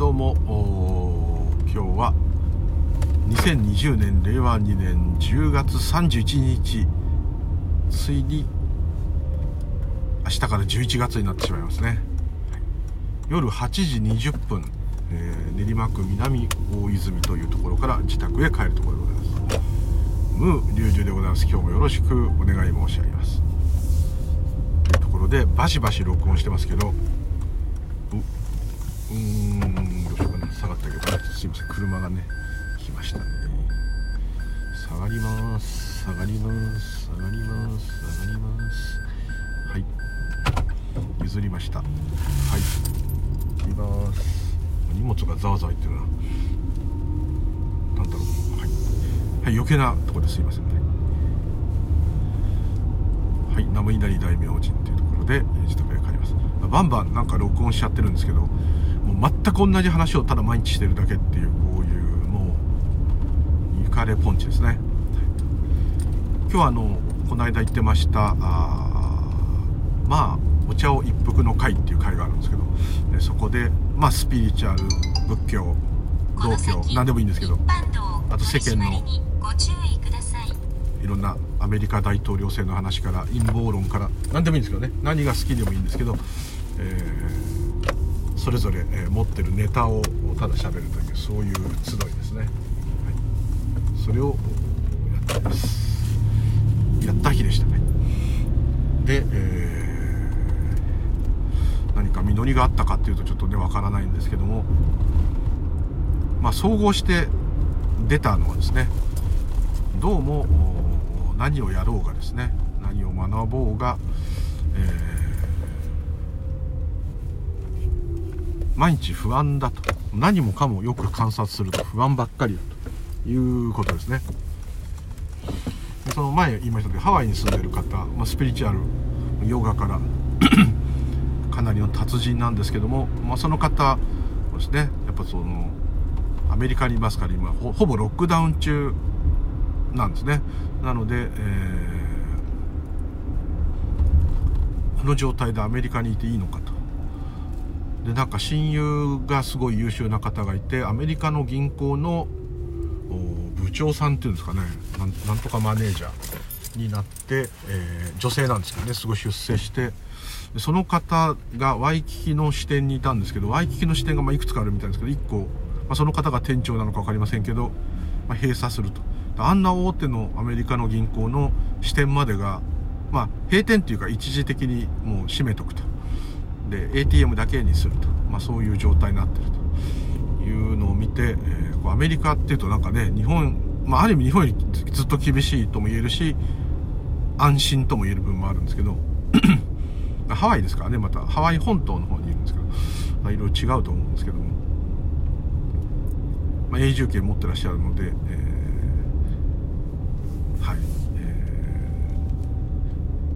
どうも今日は2020年令和2年10月31日ついに明日から11月になってしまいますね、夜8時20分、えー、練馬区南大泉というところから自宅へ帰るところでございます。ムー龍樹でございます。今日もよろしくお願い申し上げます。とところでバシバシ録音してますけどうーんすいません。車がね来ましたね。下がります。下がります。下がります。下がります。はい。譲りました。はい。行きます。荷物がざわざわいってるな。なんだろう。はい、はい、余計なとこです。いませんね。はい。名も稲荷大明神っていうところで自宅へ帰ります。バンバンなんか録音しちゃってるんですけどもう全く同じ話をただ毎日してるだけっていうこういうもうゆかれポンチですね。今日はあのこの間言ってましたあまあお茶を一服の会っていう会があるんですけどでそこでまあスピリチュアル仏教道教何でもいいんですけどあと世間のい。ろんなアメリカ大統領選の話から陰謀論から何でもいいんですけどね。何が好きでもいいんですけど、えー、それぞれ、え持ってるネタをただ喋るというそういう集いですね、はい、それをやってます。やった日でしたね。で、えー、何か実りがあったかっていうとちょっとねわからないんですけども。まあ総合して出たのはですね。どうも何をやろうがですね。何を学ぼうが、えー、毎日不安だと。何もかもよく観察すると不安ばっかりだと。いうことですね。その前言いましたけどハワイに住んでる方、まあ、スピリチュアルヨガから かなりの達人なんですけども、まあ、その方ですね。やっぱそのアメリカにいますから今ほぼロックダウン中なんですね。なので、えー、この状態でアメリカにいていいのかと。でなんか親友がすごい優秀な方がいてアメリカの銀行の部長さんっていうんですかね。なんとかマネージャーになって、えー、女性なんですけどね。すごい出世して。その方がワイキキの支店にいたんですけどワイキキの支店がまいくつかあるみたいですけど1個、まあ、その方が店長なのか分かりませんけど、まあ、閉鎖すると。あんな大手のアメリカの銀行の支店までが、まあ、閉店っていうか一時的にもう閉めとくと。で、ATM だけにすると。まあ、そういう状態になってると。いうのを見て、えー、アメリカっていうとなんかね、日本、まあ、ある意味日本よりずっと厳しいとも言えるし、安心とも言える部分もあるんですけど、ハワイですからね、また、ハワイ本島の方にいるんですけど、まあ、いろいろ違うと思うんですけども、まあ、永住権持ってらっしゃるので、えーはい、え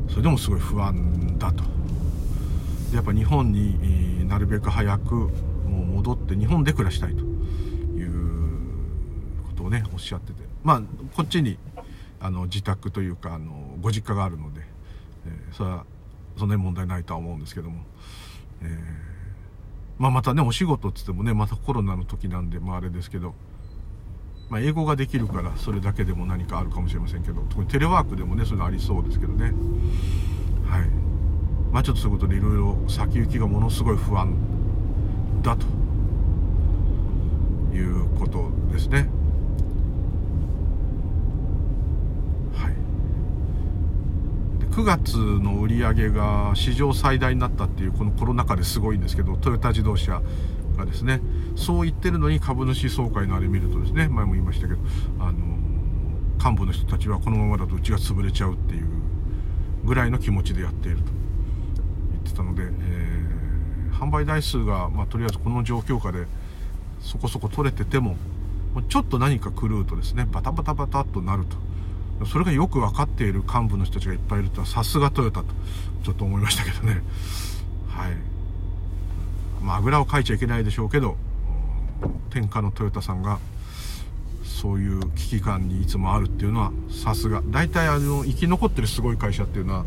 ー、それでもすごい不安だと。やっぱ日本になるべく早くもう戻って日本で暮らしたいということをねおっしゃっててまあこっちにあの自宅というかあのご実家があるので、えー、それはそんなに問題ないとは思うんですけども、えー、まあ、またねお仕事っつってもねまたコロナの時なんでまああれですけどまあ、英語ができるからそれだけでも何かあるかもしれませんけど特にテレワークでもねそういうのありそうですけどね。はい。まあちょっとそういうことでいろいろ先行きがものすごい不安だということですね。はい。で9月の売り上げが史上最大になったっていうこのコロナ禍ですごいんですけどトヨタ自動車がですねそう言ってるのに株主総会のあれ見るとですね前も言いましたけどあの幹部の人たちはこのままだとうちが潰れちゃうっていうぐらいの気持ちでやっていると。たので、えー、販売台数が、まあ、とりあえずこの状況下でそこそこ取れててもちょっと何か狂うとですねバタバタバタっとなると。それがよく分かっている幹部の人たちがいっぱいいるとはさすがトヨタとちょっと思いましたけどね。はい。まあ、ぐらをかいちゃいけないでしょうけど天下のトヨタさんがそういう危機感にいつもあるっていうのはさすが。大体あの生き残ってるすごい会社っていうのは、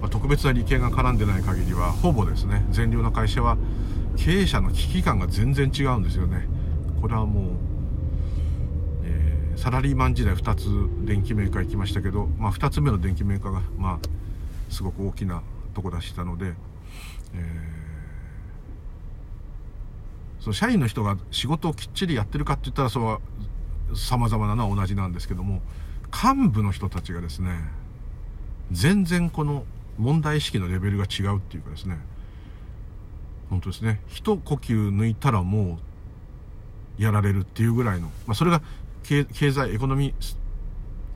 まあ、特別な利権が絡んでない限りはほぼですね善良な会社は経営者の危機感が全然違うんですよね。これはもう、えー、サラリーマン時代2つ電機メーカー行きましたけど、まあ、2つ目の電機メーカーがまあすごく大きなとこ出したので、えー、その社員の人が仕事をきっちりやってるかって言ったらそれは様々なのは同じなんですけども幹部の人たちがですね全然この問題意識のレベルが違うっていうかですね。本当ですね。一呼吸抜いたらもうやられるっていうぐらいの、まあ、それが経済エコノミッ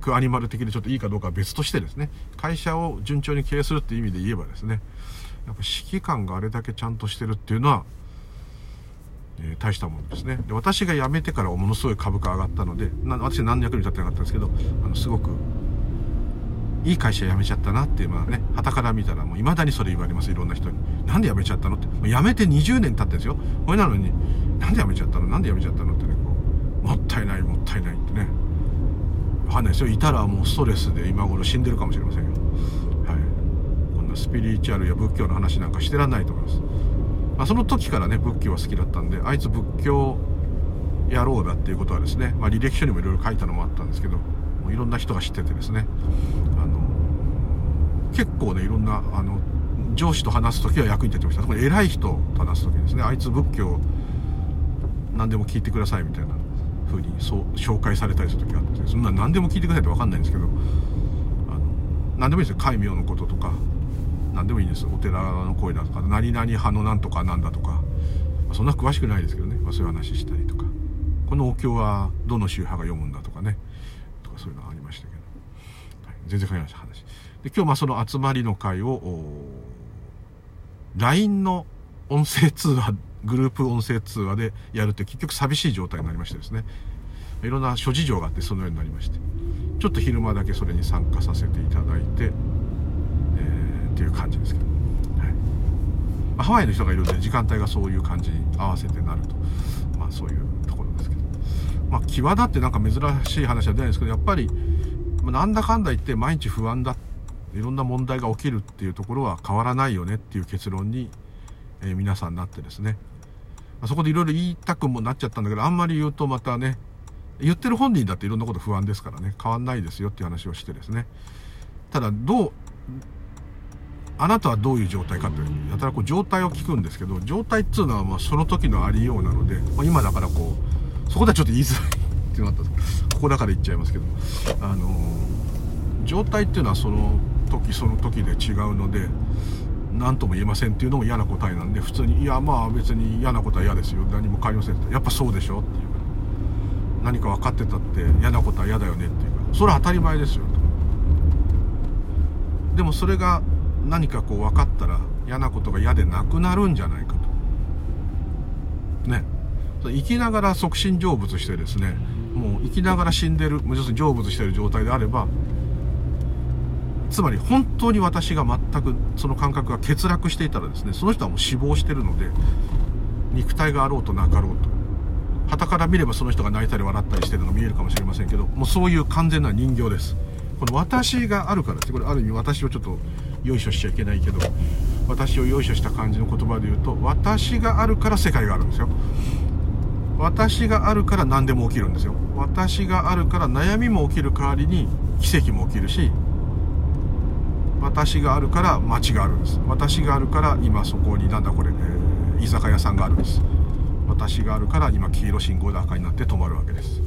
クアニマル的でちょっといいかどうかは別としてですね。会社を順調に経営するっていう意味で言えばですね。やっぱ指揮官があれだけちゃんとしてるっていうのは、えー、大したものですね。で私が辞めてからものすごい株価上がったのでな私何の役に立ってなかったんですけどあのすごくいい会社辞めちゃったなっていうのはね、旗から見たらもう未だにそれ言われます、いろんな人に。なんで辞めちゃったのって。もう辞めて20年経ってんですよ。これなのに、なんで辞めちゃったの？なんで辞めちゃったのってね、こう、もったいない、もったいないってね。わかんないですよ。いたらもうストレスで今頃死んでるかもしれませんよ。はい。こんなスピリチュアルや仏教の話なんかしてらんないと思います。まあ、その時からね、仏教は好きだったんで、あいつ仏教野郎だっていうことはですね、まあ、履歴書にもいろいろ書いたのもあったんですけど、いろんな人が知っててですね、あの結構ねいろんなあの上司と話す時は役に立ってました。これ偉い人と話す時ですね。あいつ仏教何でも聞いてくださいみたいな風にそう紹介されたりする時があってそんな何でも聞いてくださいって分かんないんですけどあの何でもいいですよ。戒名のこととか何でもいいんですお寺の声だとか何々派のなんとかなんだとか、そんな詳しくないですけどね、まあ、そういう話したりとか。このお経はどの宗派が読むんだとかねとか？そういうのありましたけど、はい、全然関係ない話。で今日まあその集まりの会を LINE の音声通話グループ音声通話でやるって結局寂しい状態になりましてですね。いろんな諸事情があってそのようになりまして。ちょっと昼間だけそれに参加させていただいて、えー、っていう感じですけど、はい、ハワイの人がいるんで時間帯がそういう感じに合わせてなると。まあそういうまあ際立ってなんか珍しい話は出ないですけどやっぱりなんだかんだ言って毎日不安だいろんな問題が起きるっていうところは変わらないよねっていう結論に、え、皆さんなってですね、ま、そこでいろいろ言いたくもなっちゃったんだけどあんまり言うとまたね言ってる本人だっていろんなこと不安ですからね変わんないですよっていう話をしてですね。ただどうあなたはどういう状態かってやたらこう状態を聞くんですけど状態っていうのはまあその時のありようなので、まあ、今だからこうそこではちょっと言いづらいってなったここだから言っちゃいますけどあの、状態っていうのはその時その時で違うので何とも言えませんっていうのも嫌な答えなんで普通に「いやまあ別に嫌なことは嫌ですよ何も変わりません」って「やっぱそうでしょ」っていうか何か分かってたって嫌なことは嫌だよねっていうかそれは当たり前ですよとでもそれが何かこう分かったら嫌なことが嫌でなくなるんじゃないかと。ね。生きながら促進成仏してですねもう生きながら死んでる要するに成仏してる状態であればつまり本当に私が全くその感覚が欠落していたらですねその人はもう死亡してるので肉体があろうとなかろうと旗から見ればその人が泣いたり笑ったりしてるの見えるかもしれませんけどもうそういう完全な人形です。この私があるからです。これある意味私をちょっとよいしょしちゃいけないけど私をよいしょした感じの言葉で言うと私があるから世界があるんですよ。私があるから何でも起きるんですよ。私があるから悩みも起きる代わりに奇跡も起きるし私があるから街があるんです。私があるから今そこになんだこれ、えー、居酒屋さんがあるんです。私があるから今黄色信号で赤になって止まるわけです。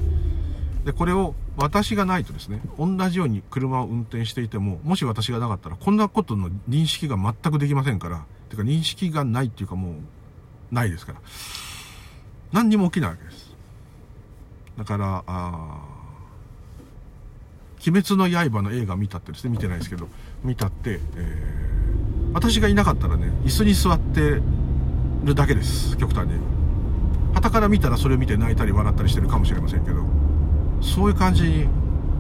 でこれを私がないとですね同じように車を運転していてももし私がなかったらこんなことの認識が全くできませんからてか認識がないっていうかもうないですから。何にも起きないわけですだからあ鬼滅の刃の映画見たってですね、見てないですけど、見たって、えー、私がいなかったらね、椅子に座ってるだけです、極端に。旗から見たらそれを見て泣いたり笑ったりしてるかもしれませんけど、そういう感じに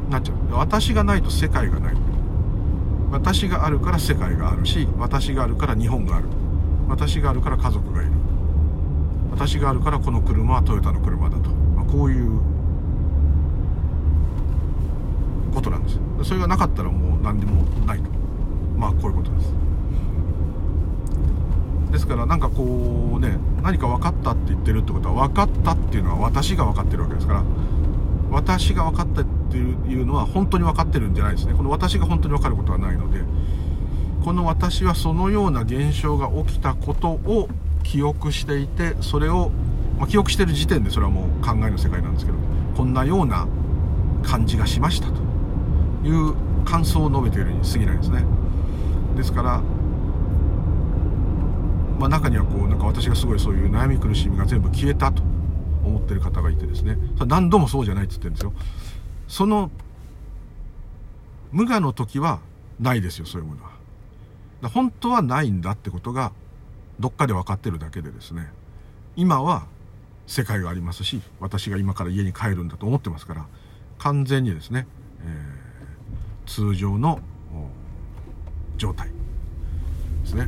なっちゃう。私がないと世界がない。私があるから世界があるし、私があるから日本がある。私があるから家族がいる。私があるからこの車はトヨタの車だと。まあ、こういうことなんです。それがなかったらもう何でもないと。まあこういうことです。ですからなんかこうね何か分かったって言ってるってことは分かったっていうのは私が分かってるわけですから。私が分かったっていうのは本当に分かってるんじゃないですね。この私が本当に分かることはないのでこの私はそのような現象が起きたことを記憶していてそれを、まあ、記憶してる時点でそれはもう考えの世界なんですけどこんなような感じがしましたと。いう感想を述べているに過ぎないですね。ですからまあ、中にはこうなんか私がすごいそういう悩み苦しみが全部消えたと思ってる方がいてですね。何度もそうじゃないって言ってるんですよ。その無我の時はないですよそういうものは。本当はないんだってことがどっかで分かってるだけでですね今は世界がありますし私が今から家に帰るんだと思ってますから完全にですね、えー、通常の状態ですね。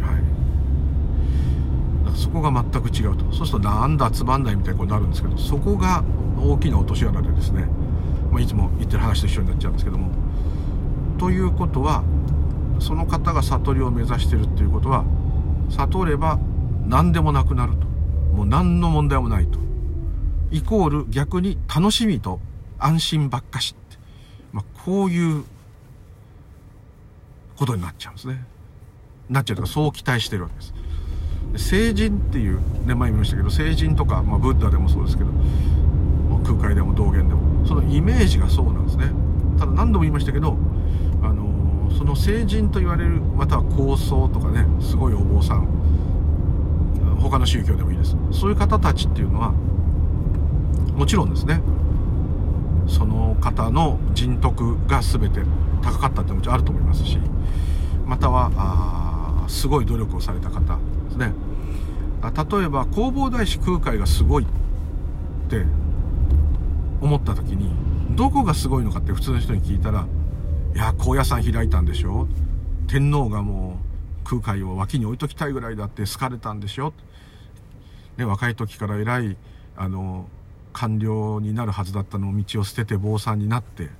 はい。そこが全く違うと。そうするとなんだつまんないみたいことになるんですけどそこが大きな落とし穴でですね、まあ、いつも言ってる話と一緒になっちゃうんですけども。ということはその方が悟りを目指してるっていうことは悟れば何でもなくなると。もう何の問題もないと。イコール逆に楽しみと安心ばっかしって、まあ、こういうことになっちゃうんですね。なっちゃうとかそう期待してるわけです。聖人っていうね前見ましたけど聖人とか、まあ、ブッダでもそうですけど空海でも道元でもそのイメージがそうなんですね。ただ何度も言いましたけどあのその聖人と言われるまたは高僧とかねすごいお坊さん。他の宗教でもいいです。そういう方たちっていうのはもちろんですね。その方の人徳が全て高かったってもちろんあると思いますしまたはすごい努力をされた方ですね。例えば弘法大師空海がすごいって思った時にどこがすごいのかって普通の人に聞いたら「いや高野山開いたんでしょ？天皇がもう空海を脇に置いときたいぐらいだって好かれたんでしょ」ね、若い時から偉いあの官僚になるはずだったのを道を捨てて坊さんになって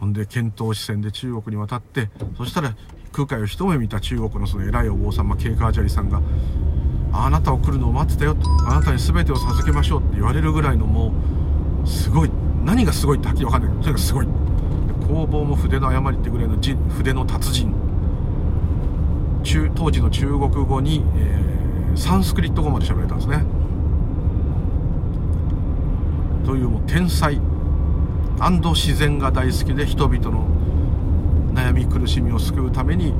ほんで遣唐使船で中国に渡ってそしたら空海を一目見た中国のその偉いお坊様ケイカージャリさんが「あなたを来るのを待ってたよ」とあなたに全てを授けましょう」って言われるぐらいのもうすごい何がすごいってはっきり分かんない。けどとにかくすごい。工房も筆の誤りってぐらいの筆の達人。中当時の中国語に、えー、サンスクリット語まで喋れたんですね。というもう天才。自然が大好きで人々の悩み苦しみを救うために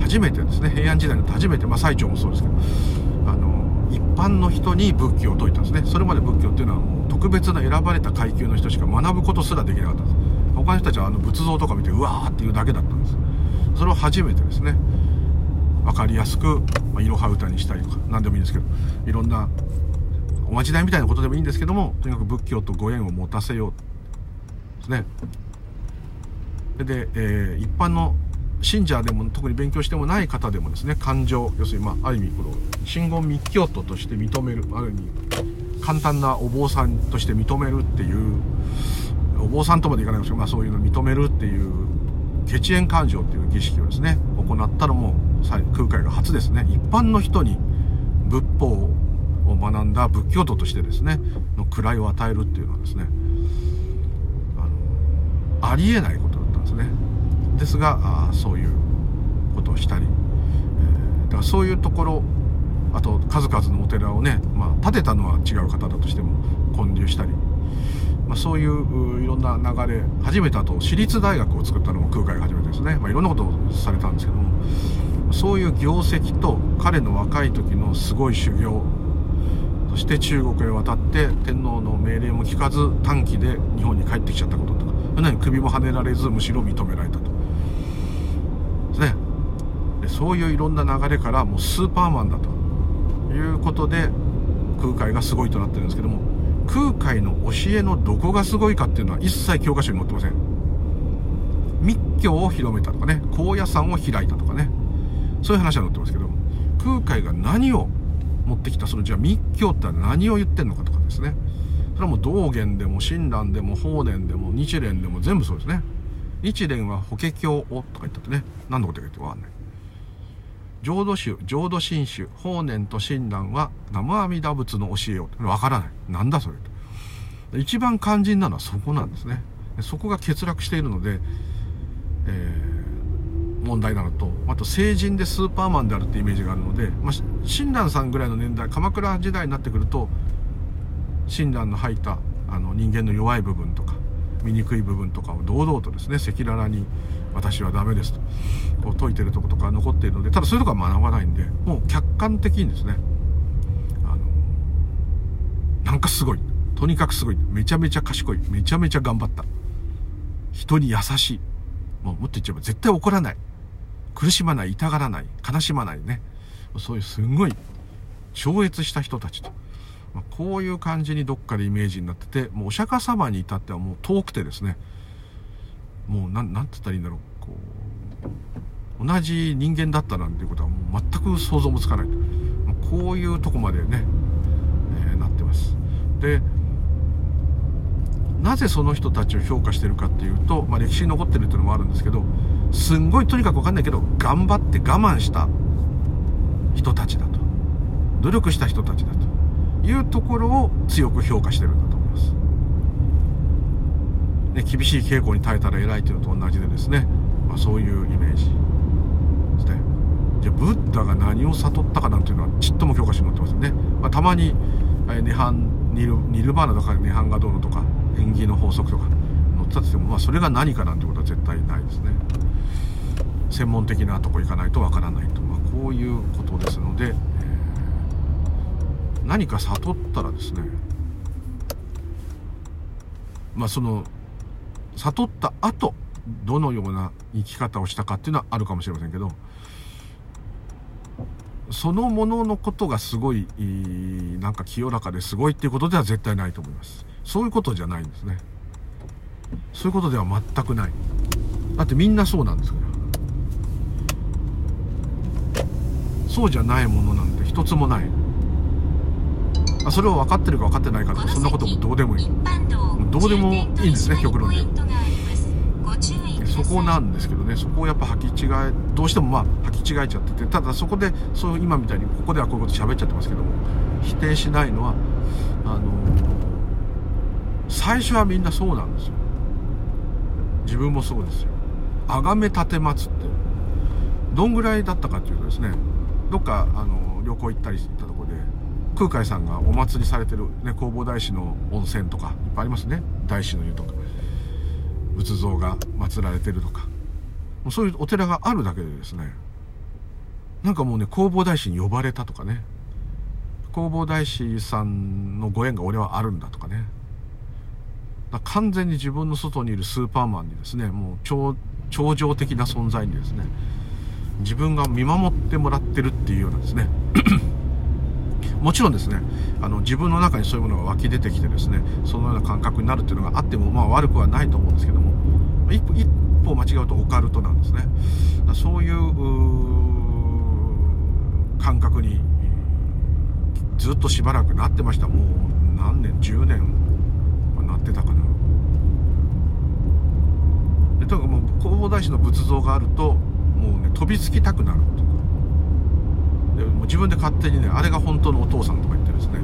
初めてですね。平安時代の初めて、まあ、最澄もそうですけどあの一般の人に仏教を説いたんですね。それまで仏教っていうのはもう特別な選ばれた階級の人しか学ぶことすらできなかったんです。他の人たちはあの仏像とか見てうわーっていうだけだったんです。それを初めてですね。分かりやすく、まあ、いろは歌にしたりとか何でもいいんですけどいろんなおまじないみたいなことでもいいんですけどもとにかく仏教とご縁を持たせよう。ですね。で、えー、一般の信者でも特に勉強してもない方でもですね感情要するに、まあ、ある意味この真言密教徒として認めるある意味簡単なお坊さんとして認めるっていうお坊さんとまでいかないんですけど、まあ、そういうのを認めるっていう血縁感情っていう儀式をですね行ったのも空海が初ですね。一般の人に仏法を学んだ仏教徒としてですねの位を与えるっていうのはですねあのありえないことだったんですね。ですがあそういうことをしたり、えー、だからそういうところあと数々のお寺をね、まあ、建てたのは違う方だとしても建立したり、まあ、そういういろんな流れ初めてあと私立大学を作ったのも空海が初めてですね、まあ、いろんなことをされたんですけども。そういう業績と彼の若い時のすごい修行。そして中国へ渡って天皇の命令も聞かず短期で日本に帰ってきちゃったこととか。何首もはねられずむしろ認められたと。ですね。でそういういろんな流れからもうスーパーマンだということで空海がすごいとなってるんですけども。空海の教えのどこがすごいかっていうのは一切教科書に載ってません。密教を広めたとかね高野山を開いたとかねそういう話は載ってますけど空海が何を持ってきたそのじゃあ密教って何を言ってんのかとかですね。それはもう道元でも親鸞でも法然でも日蓮でも全部そうですね。日蓮は法華経をとか言ったってね何のことか言ってわかんない。浄土宗浄土真宗法然と親鸞は南無阿弥陀仏の教えをわからない。なんだそれと。一番肝心なのはそこなんですね。そこが欠落しているので、えー、問題なのとあと成人でスーパーマンであるってイメージがあるので、まあ、親鸞さんぐらいの年代鎌倉時代になってくると親鸞の吐いたあの人間の弱い部分とか醜い部分とかを堂々とですね赤裸々に私はダメですと。こう説いてるとことか残っているのでただそういうとこは学ばないんでもう客観的にですね。あのなんかすごい。とにかくすごい。めちゃめちゃ賢い。めちゃめちゃ頑張った。人に優しい。もうもっと言っちゃえば絶対怒らない。苦しまない。痛がらない。悲しまない。ね。そういうすごい超越した人たちと。ま、こういう感じにどっかでイメージになっててもうお釈迦様に至ってはもう遠くてですね。もうなんなんて言ったらいいんだろう。こう同じ人間だったなんていうことはもう全く想像もつかない。こういうとこまでね、えー、なってます。でなぜその人たちを評価してるかっていうと、まあ、歴史に残ってるっていうのもあるんですけどすんごいとにかく分かんないけど頑張って我慢した人たちだと。努力した人たちだというところを強く評価してるんだと。ね、厳しい傾向に耐えたら偉いというのと同じでですね、まあ、そういうイメージですね。じゃあブッダが何を悟ったかなんていうのはちっとも教科書に載ってませんね。まあ、たまに涅槃ニルニルバーナとか涅槃がどうのとか縁起の法則とか載ってたとしても、まあ、それが何かなんてことは絶対ないですね。専門的なとこ行かないとわからないと、まあ、こういうことですので、何か悟ったらですねまあその悟った後どのような生き方をしたかっていうのはあるかもしれませんけどそのもののことがすごいなんか清らかですごいっていうことでは絶対ないと思います。そういうことじゃないんですね。そういうことでは全くない。だってみんなそうなんですから。そうじゃないものなんて一つもない。まあ、それを分かってるか分かってないかとかそんなこともどうでもいい。どうでもいいんですね極論でそこなんですけどねそこをやっぱ履き違えどうしてもまあ履き違えちゃっててただそこでそう今みたいにここではこういうこと喋っちゃってますけども否定しないのはあの最初はみんなそうなんですよ。自分もそうですよ。崇め立てまつって。どんぐらいだったかっていうとですねどっかあの旅行行ったりした空海さんがお祭りされてる、ね、弘法大師の温泉とかいっぱいありますね。大師の湯とか。仏像が祀られてるとか。そういうお寺があるだけでですね。なんかもうね弘法大師に呼ばれたとかね。弘法大師さんのご縁が俺はあるんだとかね。完全に自分の外にいるスーパーマンにですねもう超超常的な存在にですね自分が見守ってもらってるっていうようなですね。もちろんですね。あの自分の中にそういうものが湧き出てきてですねそのような感覚になるっていうのがあってもまあ悪くはないと思うんですけども一歩一歩間違うとオカルトなんですね。そういう感覚にずっとしばらくなってました。もう何年10年なってたかな。でとにかくもう弘法大師の仏像があるともうね飛びつきたくなるもう自分で勝手にねあれが本当のお父さんとか言ってですね、えー、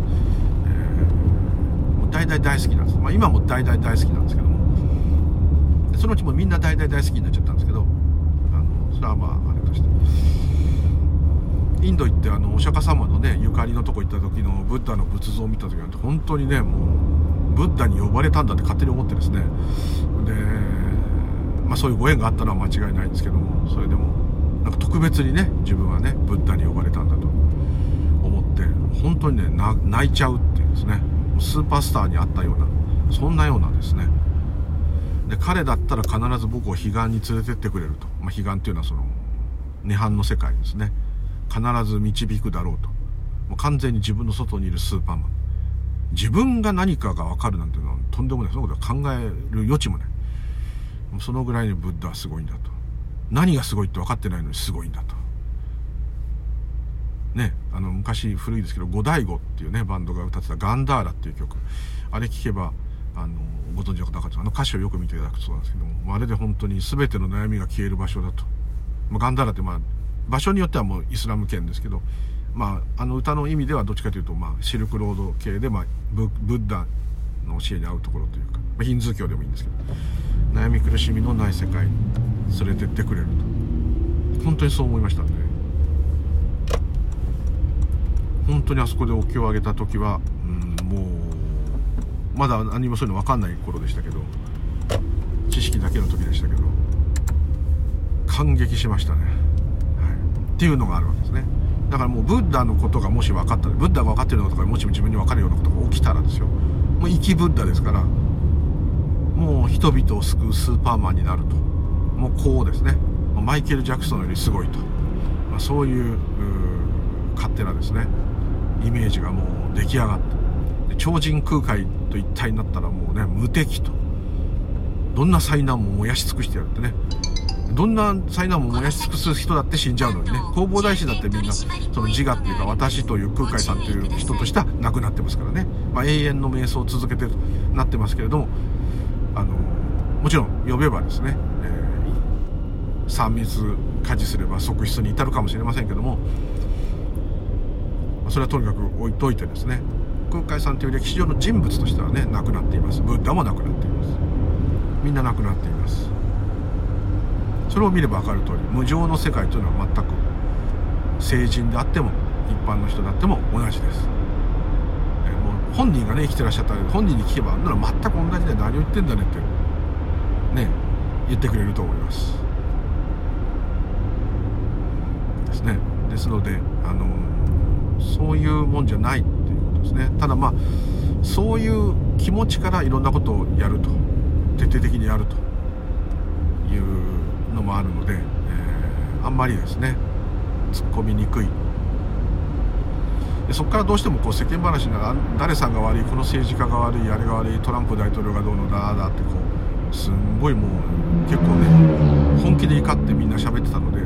もう大々大好きなんです、まあ、今も大々大好きなんですけども。そのうちもみんな大々大好きになっちゃったんですけど。あのそれはまああれとして。インド行ってあのお釈迦様のねゆかりのとこ行った時のブッダの仏像を見た時なんて本当にねもうブッダに呼ばれたんだって勝手に思ってですね。でまあそういうご縁があったのは間違いないんですけども。それでもなんか特別にね自分はねブッダに呼ばれたんだと思って本当にね泣いちゃうっていうですね。スーパースターに会ったようなそんなようなですね。で彼だったら必ず僕を彼岸に連れてってくれると、まあ、彼岸っていうのはその涅槃の世界ですね。必ず導くだろうと。もう完全に自分の外にいるスーパーマン。自分が何かが分かるなんていうのはとんでもない。そのことは考える余地もない。そのぐらいにブッダはすごいんだと。何がすごいって分かってないのにすごいんだと。ね、あの昔古いですけど五醍醐っていうねバンドが歌ってた「ガンダーラ」っていう曲あれ聴けばあのご存知の方々あの歌詞をよく見ていただくとそうなんですけどもあれで本当に全ての悩みが消える場所だと、まあ、ガンダーラってまあ場所によってはもうイスラム圏ですけど、まあ、あの歌の意味ではどっちかというと、まあ、シルクロード系で、まあ、ブブッダの教えに合うところというか、まあ、ヒンズー教でもいいんですけど悩み苦しみのない世界連れてってくれると。本当にそう思いましたんで本当にあそこでお経をあげた時は、うん、もうまだ何もそういうの分かんない頃でしたけど知識だけの時でしたけど感激しましたね、はい、っていうのがあるわけですね。だからもうブッダのことがもし分かったブッダが分かってるのとかもし自分に分かるようなことが起きたらですよ。もう生きブッダですからもう人々を救うスーパーマンになると。もうこうですね。マイケル・ジャクソンよりすごいと、まあ、そういう勝手なですねイメージがもう出来上がって超人空海と一体になったらもうね無敵と。どんな災難も燃やし尽くしてやるってね。どんな災難も燃やし尽くす人だって死んじゃうのにね。弘法大師だってみんなその自我っていうか私という空海さんという人としては亡くなってますからね、まあ、永遠の瞑想を続けてとなってますけれどもあのもちろん呼べばですね、えー、3密家事すれば側室に至るかもしれませんけどもそれはとにかく置いといてですね空海さんという歴史上の人物としてはね亡くなっています。ブッダも亡くなっています。みんな亡くなっています。それを見れば分かる通り無常の世界というのは全く成人であっても一般の人であっても同じです、えもう本人がね生きてらっしゃったら本人に聞けばあんなの全く同じで何を言ってんだねってね言ってくれると思います。ですね。ですのであのそういうもんじゃないっていうことですね。ただまあそういう気持ちからいろんなことをやると。徹底的にやるというのもあるので、えー、あんまりですね突っ込みにくい。でそこからどうしてもこう世間話なら誰さんが悪いこの政治家が悪いあれが悪いトランプ大統領がどうのだだってこうすんごいもう結構ね本気で怒ってみんな喋ってたのでう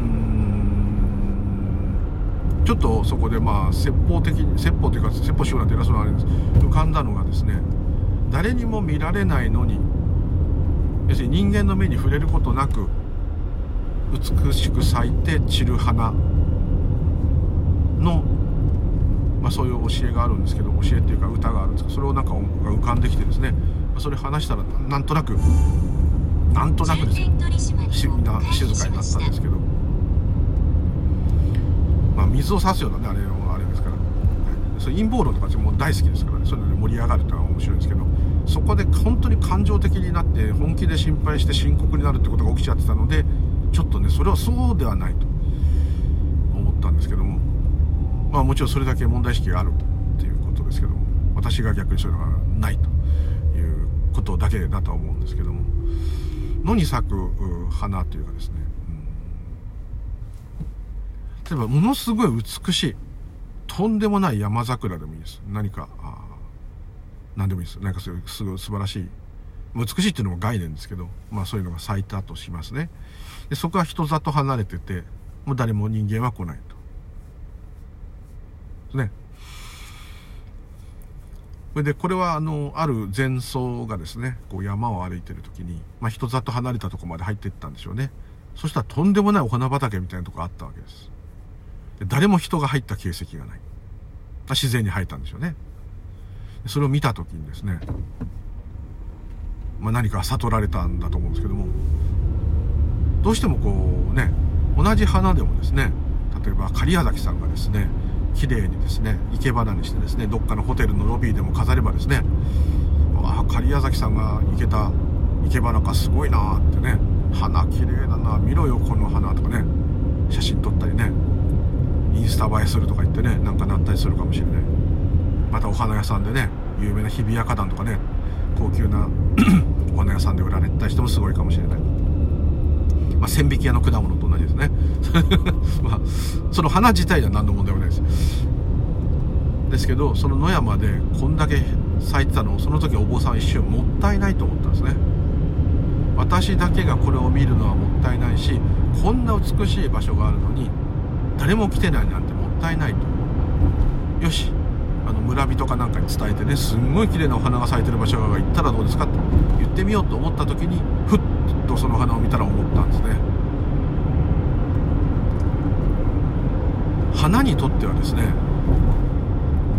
んちょっとそこでまあ説法的に説法というか説法しようなんて偉そうなあれです。浮かんだのがですね誰にも見られないのに要するに人間の目に触れることなく美しく咲いて散る花の、まあ、そういう教えがあるんですけど教えっていうか歌があるんですけどそれをなんかが浮かんできてですね、まあ、それ話したらなんとなくなんとなくですねみんな静かになったんですけど、まあ、水を差すようなねあれあれですから、はい、そ陰謀論とかも大好きですからね。それで盛り上がるってのは面白いんですけど。そこで本当に感情的になって本気で心配して深刻になるってことが起きちゃってたのでちょっとねそれはそうではないと思ったんですけども。まあもちろんそれだけ問題意識があるっていうことですけども。私が逆にそういうのがないということだけだとは思うんですけども。野に咲く花というかですね、例えばものすごい美しいとんでもない山桜でもいいです何か何でもいいですなんかすごいすごい素晴らしい美しいっていうのも概念ですけど、まあそういうのが咲いたとしますね。で、そこは人里離れてて、もう誰も人間は来ないと。ね。それで、これはあの、ある前奏がですね、こう山を歩いてる時に、まあ人里離れたとこまで入っていったんでしょうね。そしたらとんでもないお花畑みたいなとこあったわけです。で誰も人が入った形跡がない。自然に生えたんでしょうね。それを見た時にですね、まあ、何か悟られたんだと思うんですけどもどうしてもこうね同じ花でもですね例えば狩矢崎さんがですね綺麗にですね生け花にしてですねどっかのホテルのロビーでも飾ればですねああ狩矢崎さんが生けた生け花かすごいなってね花綺麗だな見ろよこの花とかね写真撮ったりねインスタ映えするとか言ってねなんかなったりするかもしれない。またお花屋さんでね有名な日比谷花壇とかね高級な お花屋さんで売られた人もすごいかもしれない、まあ、千匹屋の果物と同じですね、まあ、その花自体には何の問題もないです。ですけどその野山でこんだけ咲いてたのをその時お坊さん一瞬もったいないと思ったんですね。私だけがこれを見るのはもったいないしこんな美しい場所があるのに誰も来てないなんてもったいないと。よし。あの村人かなんかに伝えてねすんごい綺麗なお花が咲いてる場所が行ったらどうですかって言ってみようと思った時にふっとその花を見たら思ったんですね。花にとってはですね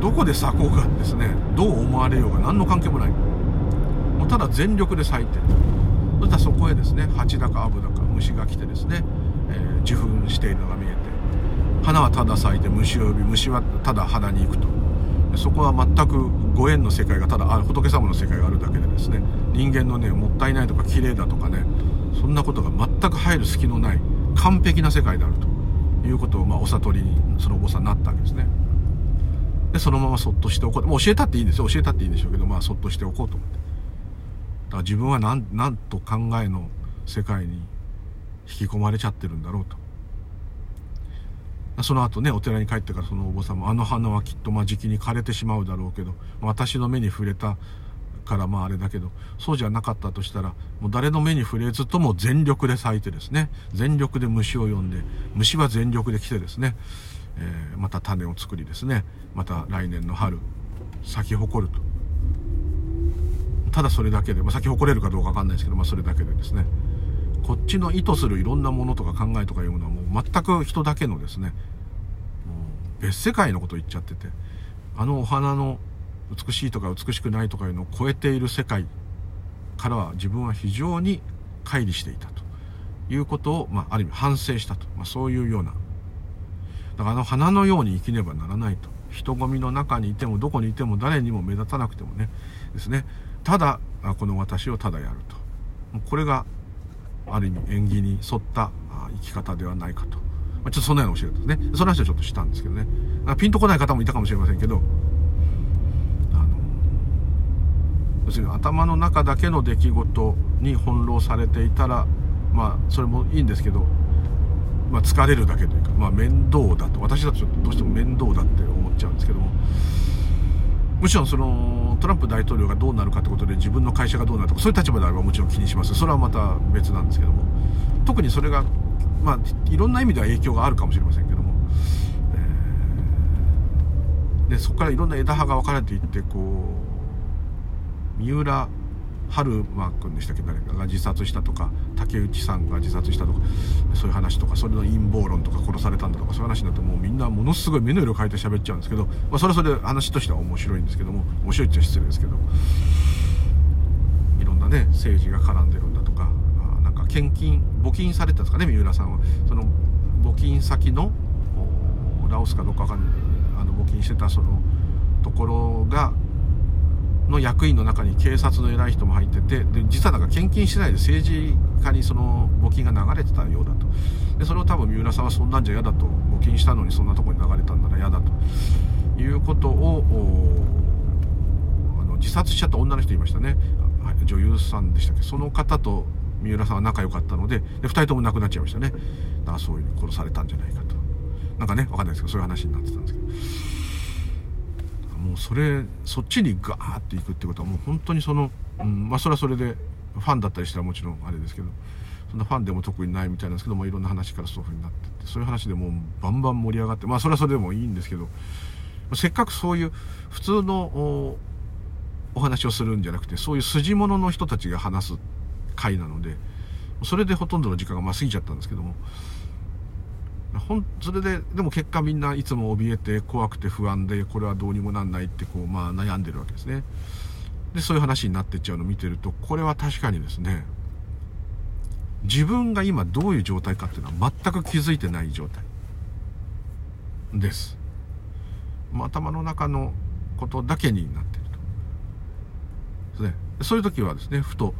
どこで咲こうがですねどう思われようが何の関係もない。もうただ全力で咲いてる。そしたらそこへですね蜂だかアブだか虫が来てですね、えー、受粉しているのが見えて花はただ咲いて虫を呼び虫はただ花に行くと。そこは全くご縁の世界がただあ仏様の世界があるだけでですね。人間のねもったいないとか綺麗だとかね。そんなことが全く入る隙のない完璧な世界であると。いうことを、まあ、お悟りにそのお坊さんになったわけですね。でそのままそっとしておこうもう教えたっていいんですよ。教えたっていいんでしょうけどまあそっとしておこうと思って。だから自分は何何と考えの世界に引き込まれちゃってるんだろうと。その後ねお寺に帰ってからそのお坊さんもあの花はきっとまあ時期に枯れてしまうだろうけど私の目に触れたからまああれだけどそうじゃなかったとしたらもう誰の目に触れずとも全力で咲いてですね。全力で虫を呼んで虫は全力で来てですね、えー、また種を作りですね。また来年の春咲き誇ると。ただそれだけで、まあ、咲き誇れるかどうかわかんないですけど、まあ、それだけでですね。こっちの意図するいろんなものとか考えとかいうものはもう全く人だけのですね別世界のことを言っちゃっててあのお花の美しいとか美しくないとかいうのを超えている世界からは自分は非常に乖離していたということを、まあ、ある意味反省したと、まあ、そういうような。だからあの花のように生きねばならないと。人混みの中にいてもどこにいても誰にも目立たなくてもねですね。ただこの私をただやると。これがある意味縁起に沿った生き方ではないかと、ま、ちょっとそんなような教えですね。その話はちょっとしたんですけどね。ピンとこない方もいたかもしれませんけど。あの要するに頭の中だけの出来事に翻弄されていたらまあそれもいいんですけど、まあ、疲れるだけというか、まあ、面倒だと。私だとちょっとどうしても面倒だって思っちゃうんですけども。もちろんそのトランプ大統領がどうなるかってことで自分の会社がどうなるとかそういう立場であればもちろん気にします。それはまた別なんですけども。特にそれがまあいろんな意味では影響があるかもしれませんけども、えー、でそこからいろんな枝葉が分かれていってこう三浦春馬君でしたっけ？誰かが自殺したとか竹内さんが自殺したとかそういう話とかそれの陰謀論とか殺されたんだとかそういう話になってもうみんなものすごい目の色変えて喋っちゃうんですけど、まあ、それはそれ話としては面白いんですけども面白いっちゃ失礼ですけどいろんなね政治が絡んでるんだとかあなんか献金募金されたんですかね三浦さんは。その募金先のラオスかどっかわかんないあの募金してたそのところがの役員の中に警察の偉い人も入っててで実はなんか献金しないで政治家にその募金が流れてたようだと。でそれを多分三浦さんはそんなんじゃ嫌だと募金したのにそんなとこに流れたんなら嫌だと。いうことをあの自殺しちゃった女の人いましたね。女優さんでしたっけ。その方と三浦さんは仲良かったのでで2人とも亡くなっちゃいましたね。だからそういう殺されたんじゃないかと。なんかね分かんないですけどそういう話になってたんですけど。もうそれそっちにガーっていくってことはもう本当にその、うん、まあそれはそれでファンだったりしたらもちろんあれですけどそんなファンでも特にないみたいなんですけどもいろんな話からそういうふうになってってそういう話でもうバンバン盛り上がってまあそれはそれでもいいんですけどせっかくそういう普通のお話をするんじゃなくてそういう筋物の人たちが話す回なのでそれでほとんどの時間がまあ過ぎちゃったんですけどもほんそれででも結果みんないつも怯えて怖くて不安でこれはどうにもなんないってこう、まあ、悩んでるわけですね。でそういう話になってっちゃうのを見てるとこれは確かにですね自分が今どういう状態かっていうのは全く気づいてない状態。です、まあ、頭の中のことだけになってると、そういう時はですねふと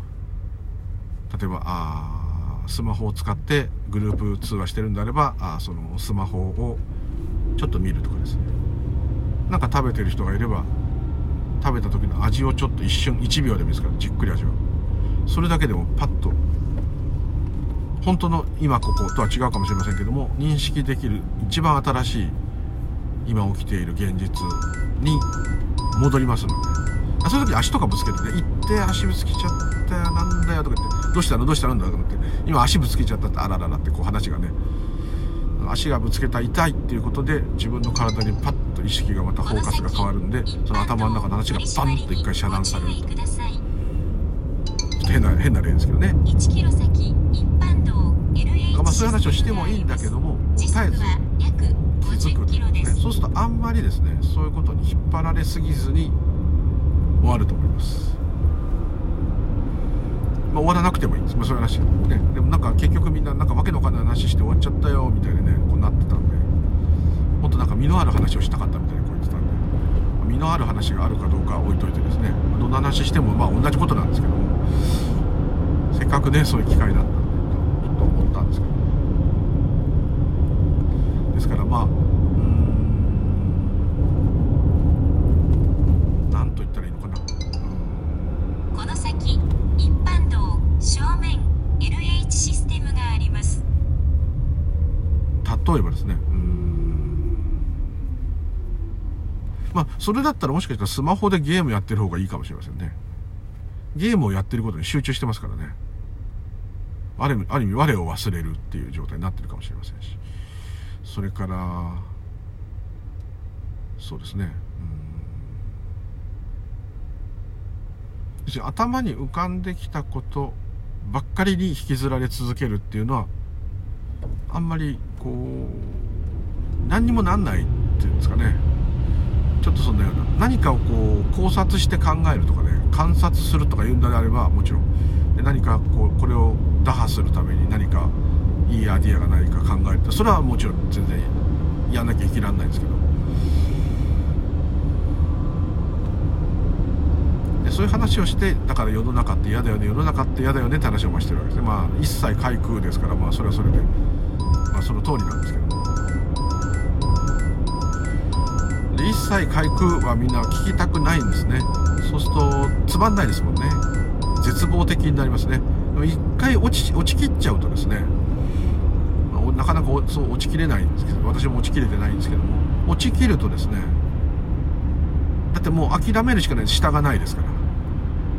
例えばああスマホを使ってグループ通話してるんであればあそのスマホをちょっと見るとかですね。なんか食べてる人がいれば食べた時の味をちょっと一瞬1秒でもいいですからじっくり味わうそれだけでもパッと本当の今こことは違うかもしれませんけども認識できる一番新しい今起きている現実に戻りますので。そういう時足とかぶつけてね行って足ぶつけちゃったよなんだよとか言って。どうしたの？どうしたの？だと思って。今足ぶつけちゃったってあらららってこう話がね。足がぶつけた痛いっていうことで自分の体にパッと意識がまたフォーカスが変わるんでその頭の中の話がバンと一回遮断されると。ちょっと変な変な例ですけどね。まあそういう話をしてもいいんだけども絶えず気づく。あんまりですねそういうことに引っ張られすぎずに終わると思いますまあ、終わらなくてもいいんです、まあ、そういう話。ね。でもなんか結局みんななんかわけのわかんない話して終わっちゃったよみたいにねこうなってたんで。もっとなんか身のある話をしたかったみたいにこう言ってたんで。身のある話があるかどうかは置いといてですね。どんな話してもまあ同じことなんですけども。せっかくねそういう機会だったんでちょっと思ったんですけど。ですからまあ例えばですね。まあそれだったらもしかしたらスマホでゲームやってる方がいいかもしれませんね。ゲームをやってることに集中してますからね。ある意味ある意味我を忘れるっていう状態になってるかもしれませんし。それからそうですね。頭に浮かんできたことばっかりに引きずられ続けるっていうのはあんまりこう何にもなんないっていうんですかね。ちょっとそんなような。何かをこう考察して考えるとかね。観察するとかいうんであればもちろん。で何かこうこれを打破するために何かいいアイディアがないか考えるそれはもちろん全然やんなきゃいけらんないんですけど。でそういう話をしてだから世の中って嫌だよね世の中って嫌だよねって話をしてるわけですね。まあ一切開空ですからまあそれはそれで、まあ、その通りなんですけど。で一切開空はみんな聞きたくないんですね。そうするとつまんないですもんね。絶望的になりますね。一回落ち落ちきっちゃうとですね。なかなかそう落ちきれないんですけど私も落ちきれてないんですけども。落ちきるとですねだってもう諦めるしかない下がないですか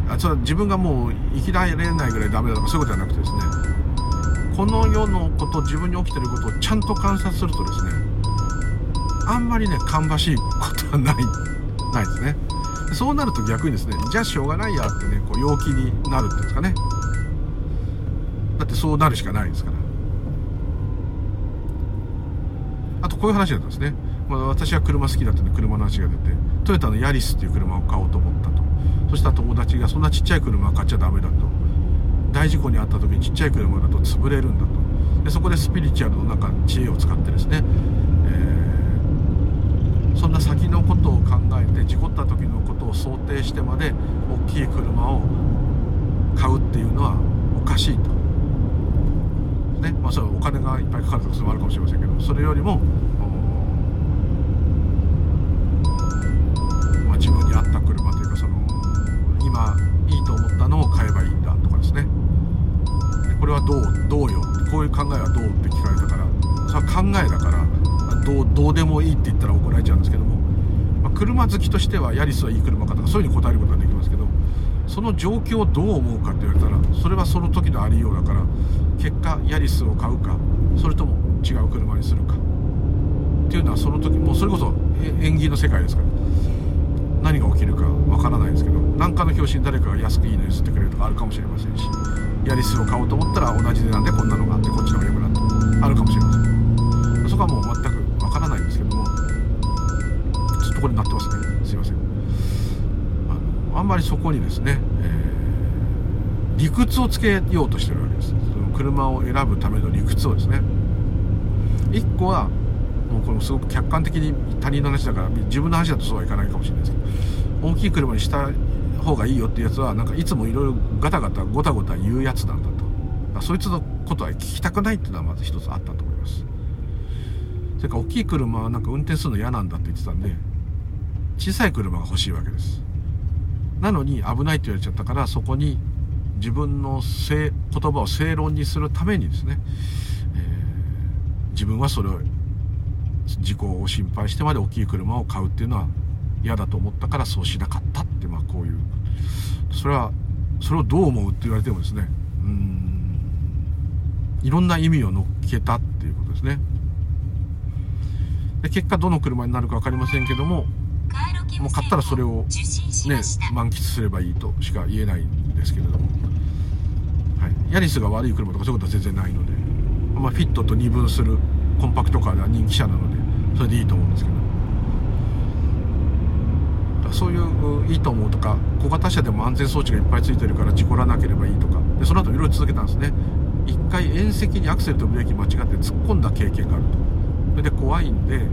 ら。あそれは自分がもう生きられないぐらいダメだとかそういうことじゃなくてですねこの世のこと自分に起きてることをちゃんと観察するとですねあんまりね芳しいことはない ないですね。そうなると逆にですねじゃあしょうがないやってねこう陽気になるっていうんですかね。だってそうなるしかないですから。あとこういう話だったんですね、まあ、私は車好きだったんで車の話が出てトヨタのヤリスっていう車を買おうと思ったと。そしたら友達がそんなちっちゃい車は買っちゃダメだと。大事故に遭った時にちっちゃい車だと潰れるんだと。でそこでスピリチュアルのなんか知恵を使ってですね、えー、そんな先のことを考えて事故った時のことを想定してまで大きい車を買うっていうのはおかしいと。ねまあ、それお金がいっぱいかかることもあるかもしれませんけどそれよりも、自分に合った車というかその今れはどうどうよ。こういう考えはどうって聞かれたから。それは考えだからどうどうでもいいって言ったら怒られちゃうんですけども、まあ、車好きとしてはヤリスはいい車かとかそういうふうに答えることができますけどその状況をどう思うかって言われたらそれはその時のありようだから結果ヤリスを買うかそれとも違う車にするか。っていうのはその時もうそれこそ縁起の世界ですから。何が起きるかわからないですけど何かの表紙に誰かが安くいいのに吸ってくれるとかあるかもしれませんしヤリスを買おうと思ったら同じ値段でこんなのがあってこっちの方が良くなってあるかもしれません。そこはもう全くわからないんですけどもちょっとこれになってますね。すいません。あのあんまりそこにですね、えー、理屈をつけようとしてるわけです。その車を選ぶための理屈をですね。1個はもうこれすごく客観的に他人の話だから自分の話だとそうはいかないかもしれないですけど大きい車にした方がいいよっていうやつはなんかいつもいろいろガタガタゴタゴタ言うやつなんだと。そいつのことは聞きたくないっていうのはまず一つあったと思います。それから大きい車はなんか運転するの嫌なんだって言ってたんで小さい車が欲しいわけです。なのに危ないって言われちゃったからそこに自分の言葉を正論にするためにですね、えー、自分はそれを事故を心配してまで大きい車を買うっていうのは嫌だと思ったからそうしなかったってまあこういう。それはそれをどう思うって言われてもですね。うん。いろんな意味を乗っけたっていうことですね。で結果どの車になるか分かりませんけどももう買ったらそれをね満喫すればいいとしか言えないんですけれども、はい、ヤリスが悪い車とかそういうことは全然ないので、まあ、フィットと二分するコンパクトカーでは人気車なのでそれでいいと思うんですけど。そういういいと思うとか小型車でも安全装置がいっぱいついてるから事故らなければいいとか。でその後いろいろ続けたんですね。一回縁石にアクセルとブレーキ間違って突っ込んだ経験があると。それで怖いんで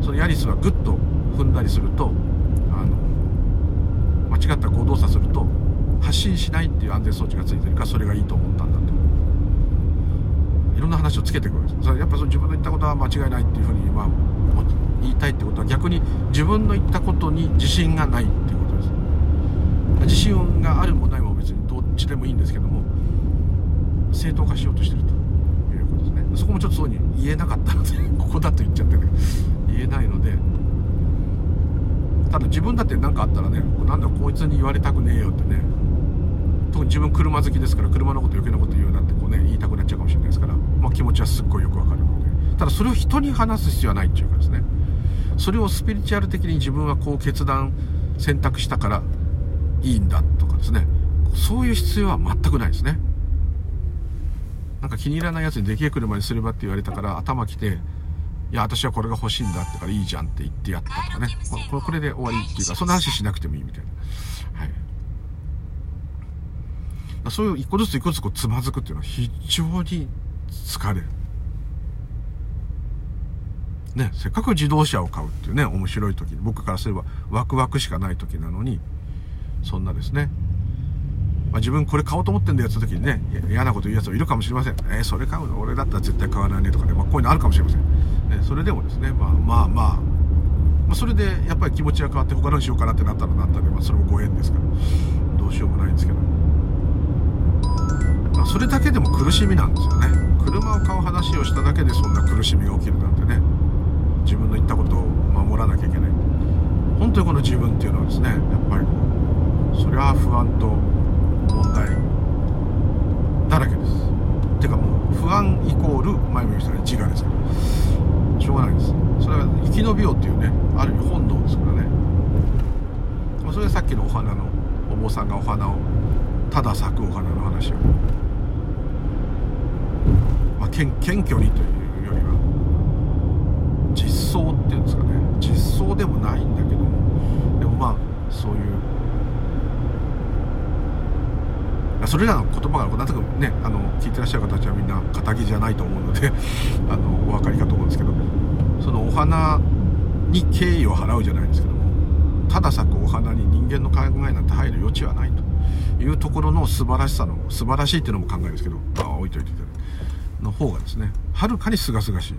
そのヤリスはグッと踏んだりするとあの間違った行動作すると発進しないっていう安全装置がついてるからそれがいいと思ったんだと。いろんな話をつけてくるんです。それやっぱその自分の言ったことは間違いないっていうふうに、まあ、言いたいってことは逆に自分の言ったことに自信がないっていうことです。自信があるもないも別にどっちでもいいんですけども正当化しようとしてるということですね。そこもちょっとそうに言えなかったので ここだと言っちゃってるけど言えないのでただ自分だって何かあったらねなんだこいつに言われたくねえよってね特に自分車好きですから車のこと余計なこと言うなんてこうね言いたくなっちゃうかもしれないですから、まあ、気持ちはすっごいよくわかるのでただそれを人に話す必要はないっていうかですね。それをスピリチュアル的に自分はこう決断選択したからいいんだとかですね。そういう必要は全くないですね。なんか気に入らないやつにでけえ車にすればって言われたから頭きていや私はこれが欲しいんだってからいいじゃんって言ってやったとかね、まあ、これで終わりっていうかそんな話しなくてもいいみたいな。はい。そういう一個ずつ一個ずつこうつまずくっていうのは非常に疲れるね、せっかく自動車を買うっていうね、面白い時に僕からすればワクワクしかない時なのに、そんなですね、まあ、自分これ買おうと思ってんだよって時にね、嫌なこと言うやつもいるかもしれません。えー、それ買うの？俺だったら絶対買わないねとかね、まあ、こういうのあるかもしれません。ね、それでもですね、まあまあまあ、まあ、それでやっぱり気持ちが変わって他のにしようかなってなったらなったで、まあそれもご縁ですから、どうしようもないんですけど。まあ、それだけでも苦しみなんですよね。車を買う話をしただけでそんな苦しみが起きるなんてね。自分の言ったことを守らなきゃいけない。本当にこの自分っていうのはですねやっぱりこうそれは不安と問題。だらけです。ていうかもう不安イコール前も言いましたね自我ですからしょうがないです。それは生き延びようっていうねある意味本能ですからね。それでさっきのお花のお坊さんがお花をただ咲くお花の話を、まあ、謙虚にという。実装っていうんですかね。実装でもないんだけども。でもまあそういう。それらの言葉がなんとなくねあの聞いてらっしゃる方たちはみんな仇じゃないと思うので あのお分かりかと思うんですけど。そのお花に敬意を払うじゃないですけどもただ咲くお花に人間の考えなんて入る余地はないというところの素晴らしさの素晴らしいっていうのも考えるんですけど、まあ、置いといていただいて。の方がですねはるかに清々しい。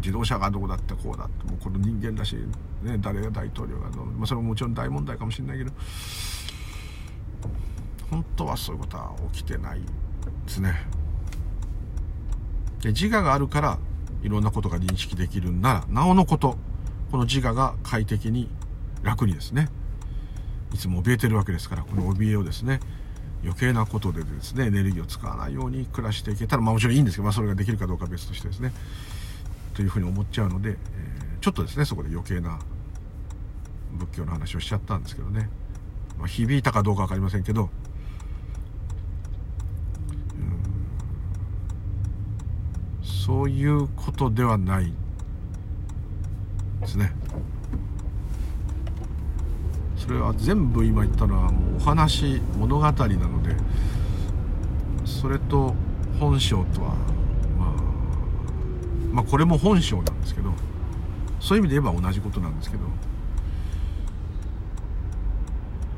自動車がどうだってこうだってもうこの人間だし、ね、誰が大統領がどう、まあ、それももちろん大問題かもしれないけど本当はそういうことは起きてないですね。で自我があるからいろんなことが認識できるんならなおのことこの自我が快適に楽にですねいつも怯えてるわけですからこの怯えをですね余計なことでですねエネルギーを使わないように暮らしていけたらまあもちろんいいんですけど、まあ、それができるかどうかは別としてですね。というふうに思っちゃうので、えー、ちょっとですねそこで余計な仏教の話をしちゃったんですけどね、まあ、響いたかどうか分かりませんけど。そういうことではないですね。それは全部今言ったのはもうお話物語なのでそれと本性とはまあこれも本性なんですけどそういう意味で言えば同じことなんですけど、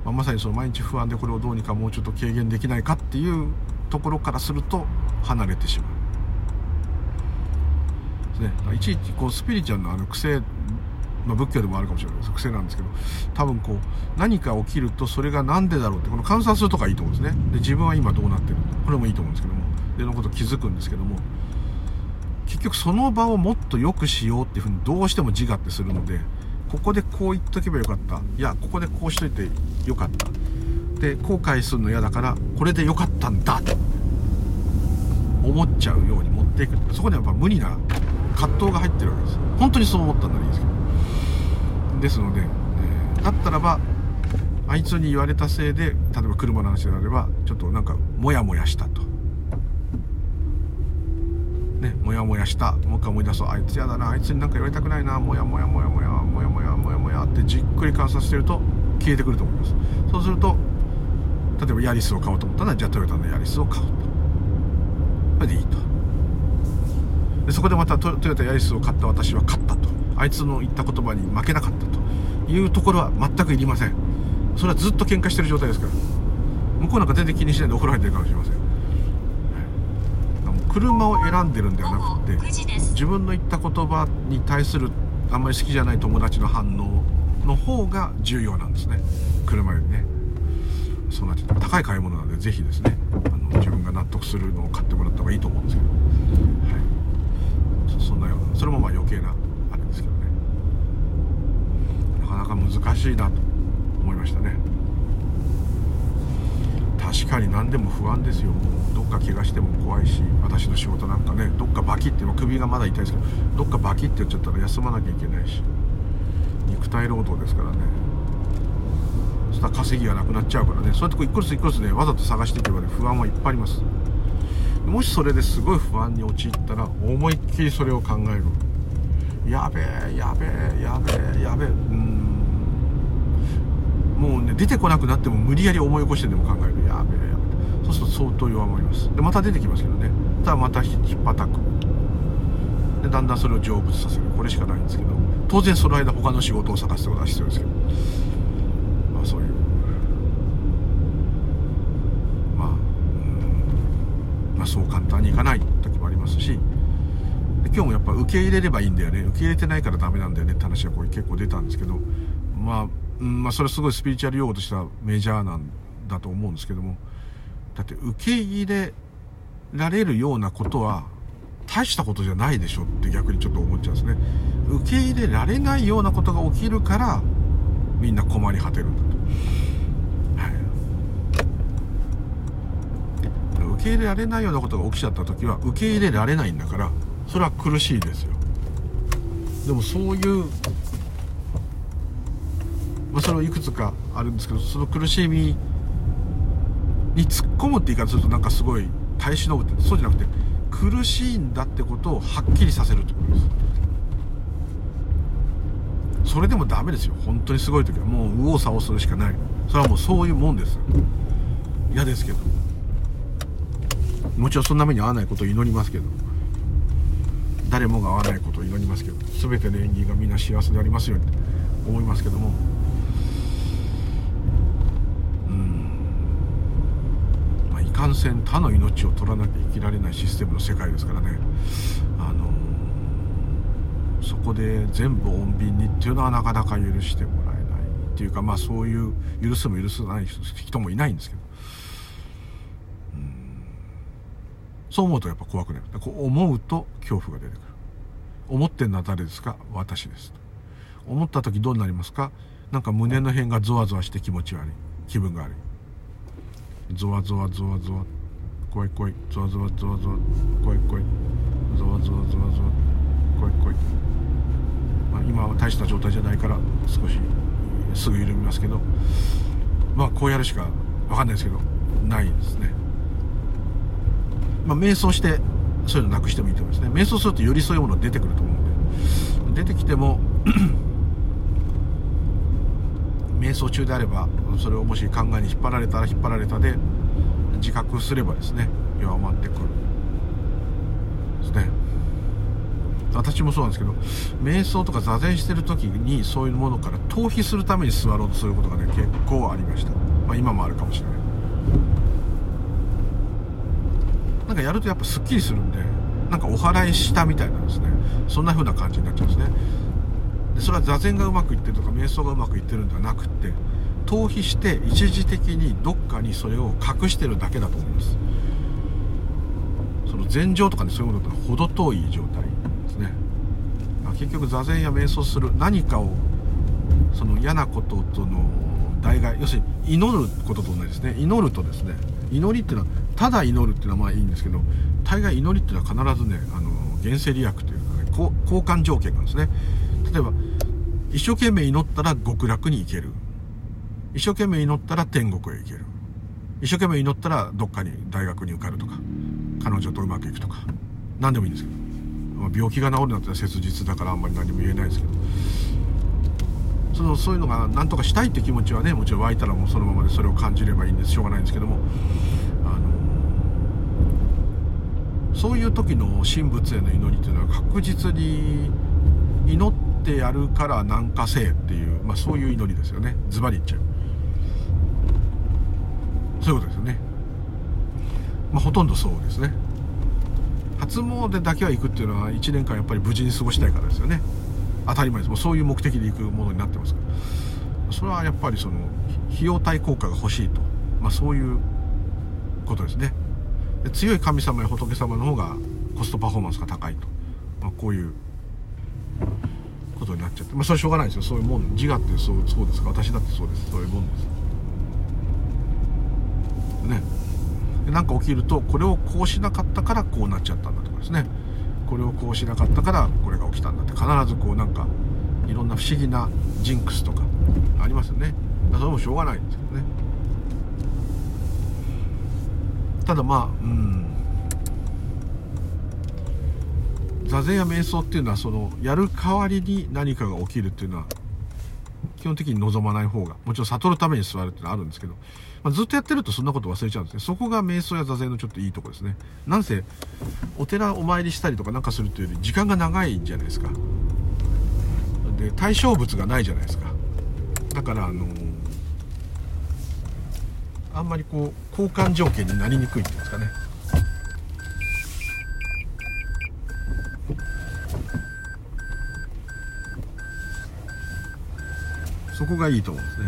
まあ、まさにその毎日不安でこれをどうにかもうちょっと軽減できないかっていうところからすると離れてしまう。ですね、いちいちこうスピリチュアルのあの癖まあ、仏教でもあるかもしれないです。癖なんですけど多分こう何か起きるとそれが何でだろうってこの観察するとかいいと思うんですね。で自分は今どうなってるこれもいいと思うんですけども。でのこと気づくんですけども。結局その場をもっと良くしようっていうふうにどうしても自我ってするのでここでこう言っとけばよかった。いやここでこうしといてよかった。で後悔するの嫌だからこれでよかったんだ。と思っちゃうように持っていく。そこにはやっぱ無理な葛藤が入ってるわけです。本当にそう思ったんならいいですけど。ですので、え、だったらばあいつに言われたせいで例えば車の話であればちょっとなんかモヤモヤしたと。ねモヤモヤした。もう一回思い出そう。あいつやだな。あいつになんか言われたくないな。モヤモヤモヤモヤ。モヤモヤモヤモヤ。ってじっくり観察してると消えてくると思います。そうすると例えばヤリスを買おうと思ったらじゃあトヨタのヤリスを買おうと。それでいいと。でそこでまたトヨタヤリスを買った私は勝ったと。あいつの言った言葉に負けなかったと。いうところは全くいりません。それはずっと喧嘩してる状態ですから。向こうなんか全然気にしないでお風呂入ってるかもしれません、車を選んでるんではなくて自分の言った言葉に対するあんまり好きじゃない友達の反応の方が重要なんですね。車よりね。そうなって高い買い物なんでぜひですねあの自分が納得するのを買ってもらった方がいいと思うんですけど、はい、そんなようなそれもまあ余計なあれですけどね。なかなか難しいなと思いましたね確かに何でも不安ですよ。どっか怪我しても怖いし私の仕事なんかねどっかバキって首がまだ痛いですけどどっかバキってやっちゃったら休まなきゃいけないし肉体労働ですからね。そしたら稼ぎがなくなっちゃうからね。そうやってこう一個ずつ一個ずつねわざと探していけばね不安はいっぱいあります。もしそれですごい不安に陥ったら思いっきりそれを考える。やべえやべえやべえやべえ。うん。もうね出てこなくなっても無理やり思い起こしてでも考える。すると相当弱まります。でまた出てきますけどね。ただまたひっぱたく。でだんだんそれを成仏させる。これしかないんですけど。当然その間他の仕事を探すことは必要ですけど。まあそういう。まあうまあそう簡単にいかない時もありますし。今日もやっぱ受け入れればいいんだよね。受け入れてないからダメなんだよねって話がこれ結構出たんですけど。まあうん。まあ、それはすごいスピリチュアル用語としてはメジャーなんだと思うんですけども。だって受け入れられるようなことは大したことじゃないでしょって逆にちょっと思っちゃうんですね。受け入れられないようなことが起きるからみんな困り果てるんだと、はい、受け入れられないようなことが起きちゃった時は受け入れられないんだからそれは苦しいですよ。でもそういうまあ、それはいくつかあるんですけどその苦しみに突っ込むって言い方するとなんかすごい耐え忍ぶってそうじゃなくて苦しいんだってことをはっきりさせるってことです。それでもダメですよ本当にすごい時は。もう右往左往するしかない。それはもうそういうもんです。嫌ですけど。もちろんそんな目に遭わないことを祈りますけど。誰もが合わないことを祈りますけど。全ての演技がみんな幸せでありますように思いますけども。かんせん他の命を取らなきゃ生きられないシステムの世界ですからね。あのそこで全部穏便にっていうのはなかなか許してもらえないっていうかまあそういう許すも許さない人もいないんですけど。そう思うとやっぱ怖くなる。こう思うと恐怖が出てくる。思ってんのは誰ですか？私です思った時どうなりますか？なんか胸の辺がゾワゾワして気持ち悪い。気分が悪い。ゾワゾワゾワゾワ。怖い怖い。ゾワゾワゾワゾワ。怖い怖い。ゾワゾワゾワゾワ。怖い怖い、まあ、今は大した状態じゃないから少しすぐ緩みますけど。まあこうやるしか分かんないですけどないですね。まあ瞑想してそういうのなくしてもいいと思いますね。瞑想するとよりそういうもの出てくると思うんで。出てきても瞑想中であればそれをもし考えに引っ張られたら引っ張られたで自覚すればですね弱まってくる。ですね。私もそうなんですけど瞑想とか座禅してる時にそういうものから逃避するために座ろうとすることがね結構ありました、まあ、今もあるかもしれない。なんかやるとやっぱすっきりするんでなんかお祓いしたみたいなんですね。そんな風な感じになっちゃうんですね。でそれは座禅がうまくいってるとか瞑想がうまくいってるんではなくって逃避して一時的にどっかにそれを隠してるだけだと思います。その禅情とかねそういうものとは程遠い状態ですね。ま結局座禅や瞑想する何かをその嫌なこととの代替要するに祈ることと同じですね。祈るとですね祈りっていうのはただ祈るっていうのはまあいいんですけど大概祈りっていうのは必ずねあの原生利益というかね交換条件なんですね。例えば一生懸命祈ったら極楽に行ける。一生懸命祈ったら天国へ行ける。一生懸命祈ったらどっかに大学に受かるとか彼女とうまくいくとか。何でもいいんですけど、病気が治るなんて切実だからあんまり何も言えないですけど。そのそういうのが何とかしたいって気持ちはねもちろん湧いたらもうそのままでそれを感じればいいんですしょうがないんですけども。あのそういう時の神仏への祈りっていうのは確実に祈ってやるから何かせえっていう、まあ、そういう祈りですよね。ズバリ言っちゃう。そういうことですよね。まあほとんどそうですね。初詣だけは行くっていうのは1年間やっぱり無事に過ごしたいからですよね。当たり前です。もうそういう目的で行くものになってますから。それはやっぱりその費用対効果が欲しいと、まあ、そういうことですね。で強い神様や仏様の方がコストパフォーマンスが高いと、まあ、こういうことになっちゃって、まあ、それはしょうがないですよ。そういうもん自我ってそうそうですか。私だってそうです。そういうもんです。ね。何か起きるとこれをこうしなかったからこうなっちゃったんだとかですね。これをこうしなかったからこれが起きたんだって必ずこうなんかいろんな不思議なジンクスとかありますよね。それもしょうがないんですけどね。ただまあうん。座禅や瞑想っていうのはそのやる代わりに何かが起きるっていうのは基本的に望まない方がもちろん悟るために座るっていうのはあるんですけどまあ、ずっとやってるとそんなこと忘れちゃうんですね。そこが瞑想や座禅のちょっといいとこですね。なんせ、お寺お参りしたりとかなんかするというより時間が長いんじゃないですか。で、対象物がないじゃないですか。だから、あのー、あんまりこう、交換条件になりにくいっていうんですかね。そこがいいと思うんですね。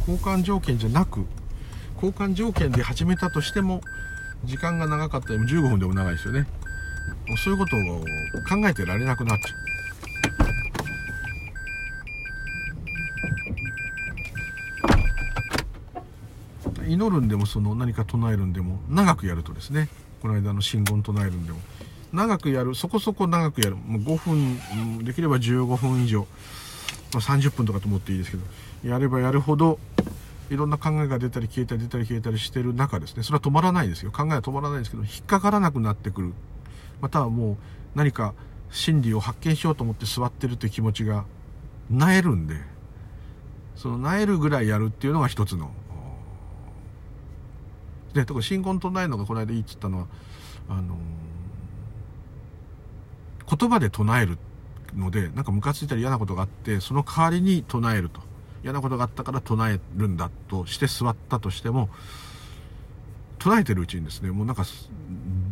交換条件じゃなく交換条件で始めたとしても時間が長かったりも15分でも長いですよね。もうそういうことを考えてられなくなっちゃう。祈るんでもその何か唱えるんでも長くやるとですねこの間の信言唱えるんでも長くやるそこそこ長くやるもう5分できれば15分以上、まあ、30分とかと思っていいですけどやればやるほどいろんな考えが出たり消えたり出たり消えたりしてる中ですね、それは止まらないですよ。考えは止まらないですけど、引っかからなくなってくる。またはもう何か真理を発見しようと思って座ってるという気持ちが、なえるんで、そのなえるぐらいやるっていうのが一つの。で、特に新言唱えるのがこの間いいっつったのは、あのー、言葉で唱えるので、なんかムカついたり嫌なことがあって、その代わりに唱えると。嫌なことがあったから唱えるんだとして座ったとしても唱えてるうちにですねもうなんか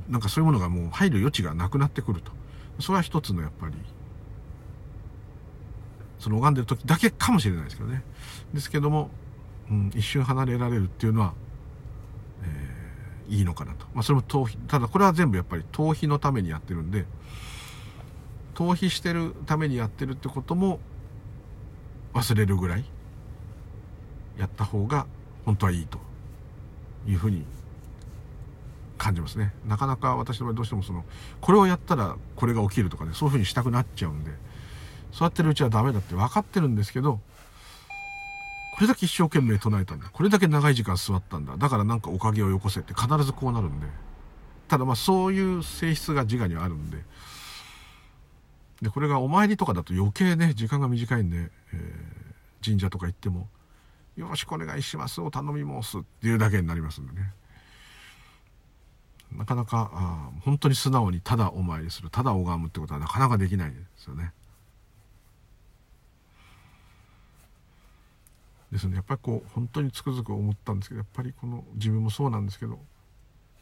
なんかそういうものがもう入る余地がなくなってくるとそれは一つのやっぱりその拝んでる時だけかもしれないですけどねですけども、うん、一瞬離れられるっていうのは、いいのかなと、まあ、それも逃避。ただこれは全部やっぱり逃避のためにやってるんで逃避してるためにやってるってことも忘れるぐらいやった方が本当はいいというふうに感じますね。なかなか私の場合どうしてもそのこれをやったらこれが起きるとかねそういうふうにしたくなっちゃうんでそうやってるうちはダメだって分かってるんですけどれだけ一生懸命唱えたんだ。これだけ長い時間座ったんだ。だからなんかおかげをよこせって必ずこうなるんで。ただまあそういう性質が自我にあるんで。でこれがお参りとかだと余計ね時間が短いんで、えー、神社とか行ってもよろしくお願いしますお頼み申すっていうだけになりますんでね。なかなかあ本当に素直にただお参りするただ拝むってことはなかなかできないですよね。ですね。やっぱりこう本当につくづく思ったんですけどやっぱりこの自分もそうなんですけど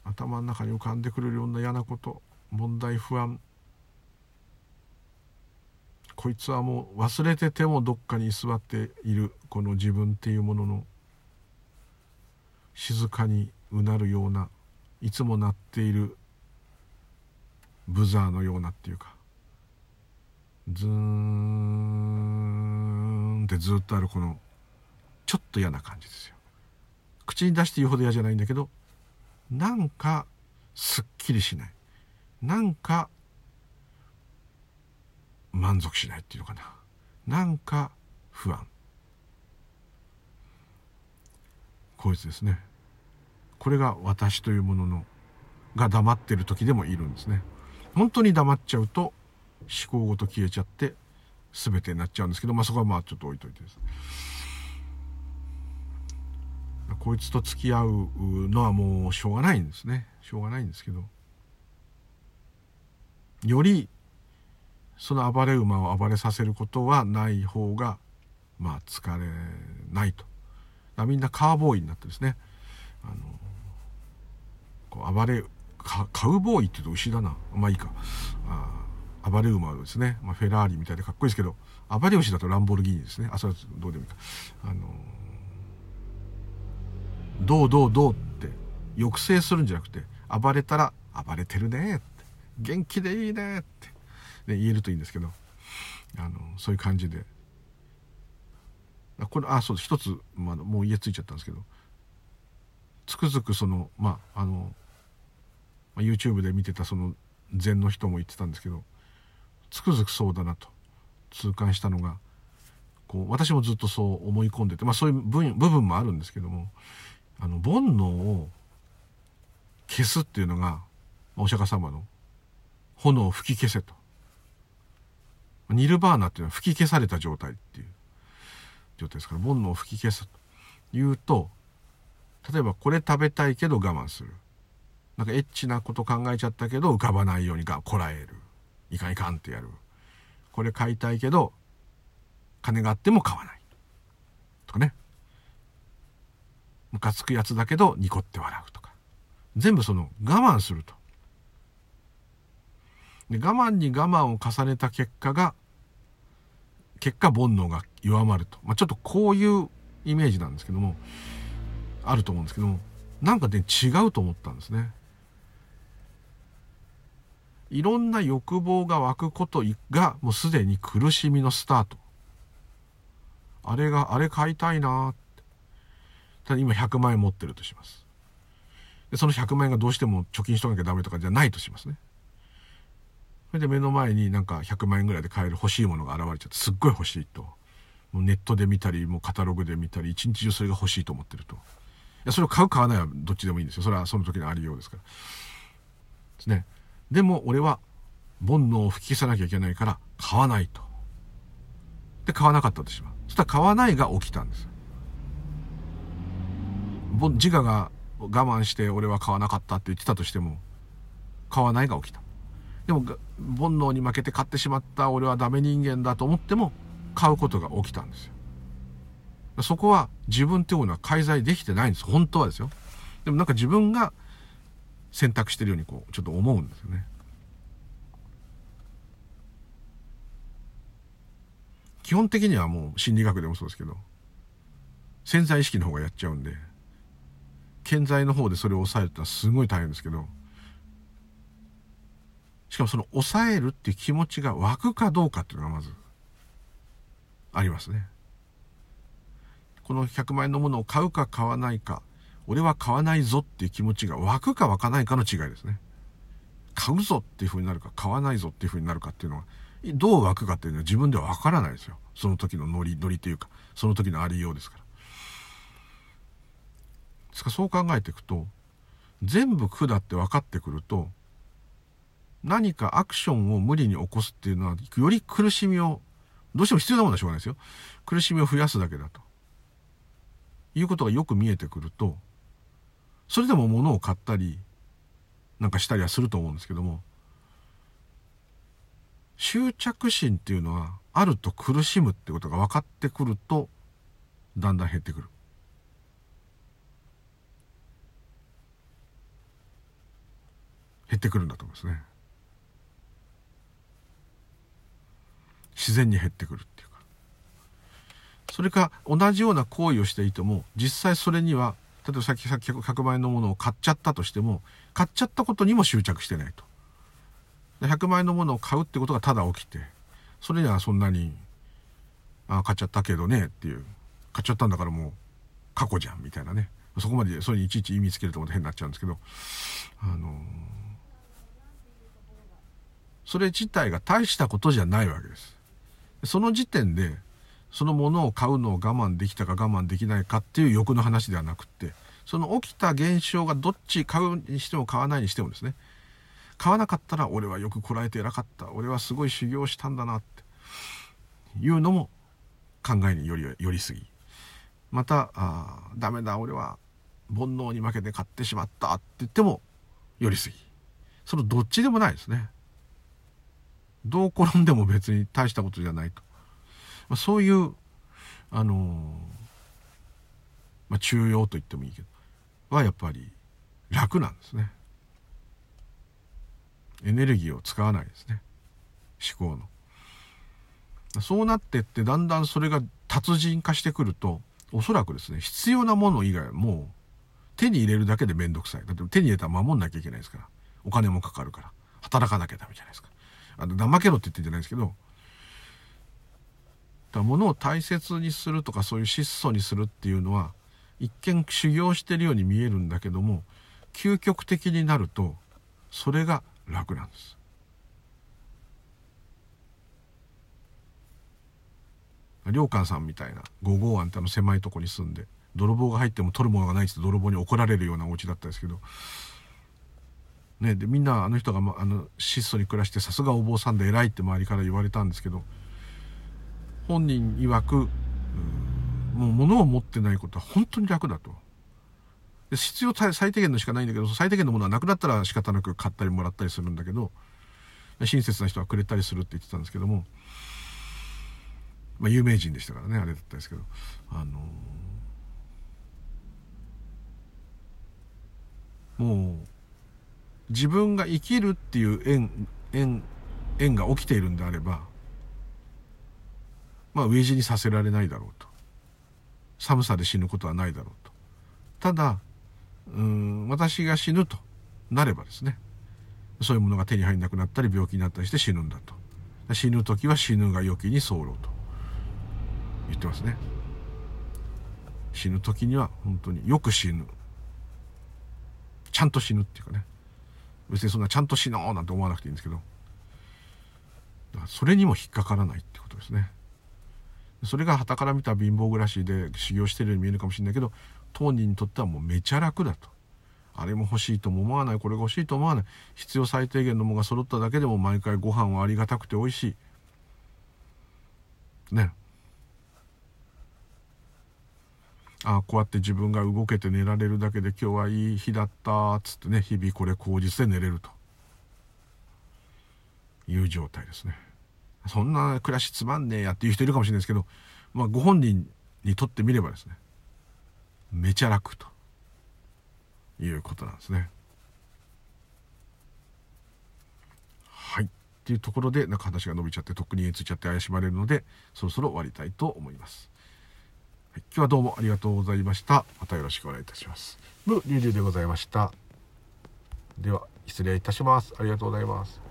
頭の中に浮かんでくるような嫌なこと問題不安こいつはもう忘れててもどっかに居座っているこの自分っていうものの静かにうなるようないつも鳴っているブザーのようなっていうかズーンってずっとあるこのちょっと嫌な感じですよ。口に出して言うほど嫌じゃないんだけどなんかすっきりしない。なんか満足しないっていうのかな。なんか不安。こいつですね。これが私というもののが黙ってる時でもいるんですね。本当に黙っちゃうと思考ごと消えちゃって全てになっちゃうんですけどまあそこはまあちょっと置いといてですこいつと付き合うのはもうしょうがないんですね。しょうがないんですけど。よりその暴れ馬を暴れさせることはない方がまあ疲れないと。みんなカーボーイになってですね。あのこう暴れカウボーイって言うと牛だな。まあいいか。あ暴れ馬ですね、まあ、フェラーリみたいでかっこいいですけど暴れ牛だとランボルギーニですね。あそれはどうでもいいか。あのどうどうどうって抑制するんじゃなくて暴れたら暴れてるねって元気でいいねって、ね、言えるといいんですけどあのそういう感じで。これあそうです一つ、まあ、もう家ついちゃったんですけどつくづくそのまああの YouTube で見てたその禅の人も言ってたんですけどつくづくそうだなと痛感したのがこう私もずっとそう思い込んでてまあそういう部分もあるんですけどもあの煩悩を消すっていうのがお釈迦様の炎を吹き消せと。ニルバーナっていうのは吹き消された状態っていう状態ですから煩悩を吹き消すと。いうと例えばこれ食べたいけど我慢する。なんかエッチなこと考えちゃったけど浮かばないようにがこらえる。いかんいかんってやる。これ買いたいけど金があっても買わない。とかね。ムカつくやつだけどニコって笑うとか全部その我慢するとで我慢に我慢を重ねた結果が結果煩悩が弱まると、まあ、ちょっとこういうイメージなんですけどもあると思うんですけどもなんかね違うと思ったんですねいろんな欲望が湧くことがもうすでに苦しみのスタート。あれが、あれ買いたいなって。ただ今100万円持ってるとします。で、その100万円がどうしても貯金しとかなきゃダメとかじゃないとしますね。それで目の前になんか100万円ぐらいで買える欲しいものが現れちゃってすっごい欲しいと。もうネットで見たり、もうカタログで見たり、一日中それが欲しいと思ってると。いや、それを買う買わないはどっちでもいいんですよ。それはその時のありようですから。ですね。でも俺は煩悩を吹き消さなきゃいけないから買わないと。で、買わなかったとします。そしたら買わないが起きたんです。自我が我慢して俺は買わなかったって言ってたとしても、買わないが起きた。でも、煩悩に負けて買ってしまった俺はダメ人間だと思っても、買うことが起きたんですよ。そこは自分っていうのは介在できてないんです。本当はですよ。でもなんか自分が選択してるようにこうちょっと思うんですよね。基本的にはもう心理学でもそうですけど潜在意識の方がやっちゃうんで健在の方でそれを抑えるってのはすごい大変ですけどしかもその抑えるっていう気持ちが湧くかどうかっていうのがまずありますね。この100万円のものを買うか買わないか俺は買わないぞっていう気持ちが湧くか湧かないかの違いですね。買うぞっていう風になるか、買わないぞっていう風になるかっていうのは、どう湧くかっていうのは自分ではわからないですよ。その時のノリ、ノリというか、その時のありようですから。ですか？そう考えていくと、全部苦だって分かってくると、何かアクションを無理に起こすっていうのは、より苦しみを、どうしても必要なものはしょうがないですよ。苦しみを増やすだけだと。いうことがよく見えてくると、それでも物を買ったりなんかしたりはすると思うんですけども執着心っていうのはあると苦しむってことが分かってくるとだんだん減ってくる。減ってくるんだと思いますね。自然に減ってくるっていうか。それか同じような行為をしていても実際それには例えばさっき100万円のものを買っちゃったとしても、買っちゃったことにも執着してないと。100万円のものを買うってことがただ起きて、それにはそんなに、あ買っちゃったけどねっていう、買っちゃったんだからもう過去じゃんみたいなね。そこまでそれにいちいち意味つけると思って変になっちゃうんですけど、あのー、それ自体が大したことじゃないわけです。その時点でそのものを買うのを我慢できたか我慢できないかっていう欲の話ではなくってその起きた現象がどっち買うにしても買わないにしてもですね買わなかったら俺はよくこらえて偉かった。俺はすごい修行したんだなって。いうのも考えによりよりすぎ。またあダメだ。俺は煩悩に負けて買ってしまったって言ってもよりすぎ。そのどっちでもないですね。どう転んでも別に大したことじゃないと、まあ、そういうあのー、まあ、中庸と言ってもいいけどはやっぱり楽なんですね。エネルギーを使わないですね。思考の。そうなってってだんだんそれが達人化してくるとおそらくですね必要なもの以外はもう手に入れるだけで面倒くさい。だって手に入れたら守んなきゃいけないですから。お金もかかるから。働かなきゃダメじゃないですか。あの怠けろって言ってんじゃないですけどだ物を大切にするとかそういう質素にするっていうのは一見修行してるように見えるんだけども究極的になるとそれが楽なんです。良寛さんみたいな五号庵ってあの狭いとこに住んで泥棒が入っても取るものがないって泥棒に怒られるようなお家だったんですけどねでみんなあの人が、ま、あの質素に暮らしてさすがお坊さんで偉いって周りから言われたんですけど本人曰くもう物を持ってないことは本当に楽だと。で必要最低限のしかないんだけど最低限のものはなくなったら仕方なく買ったりもらったりするんだけど親切な人はくれたりするって言ってたんですけどもまあ有名人でしたからねあれだったんですけどあのー、もう自分が生きるっていう縁縁縁が起きているんであればまあ飢え死にさせられないだろうと。寒さで死ぬことはないだろうと。ただうん私が死ぬとなればですねそういうものが手に入らなくなったり病気になったりして死ぬんだと。死ぬ時は死ぬが良きに候と言ってますね。死ぬ時には本当によく死ぬ。ちゃんと死ぬっていうかね。別にそんなちゃんと死のうなんて思わなくていいんですけどそれにも引っかからないってことですねそれが傍から見た貧乏暮らしで修行してるように見えるかもしれないけど当人にとってはもうめちゃ楽だと。あれも欲しいとも思わない、これが欲しいと思わない。必要最低限のものが揃っただけでも毎回ご飯はありがたくて美味しい。ね。あこうやって自分が動けて寝られるだけで今日はいい日だったっつってね日々これ口実で寝れるという状態ですねそんな暮らしつまんねえやっていう人いるかもしれないですけど、まあ、ご本人にとってみればですねめちゃ楽ということなんですね。はい。っていうところで、なんか話が伸びちゃって、とっくについちゃって怪しまれるので、そろそろ終わりたいと思います。今日はどうもありがとうございました。またよろしくお願いいたします。ブリュウリュウでございました。では、失礼いたします。ありがとうございます。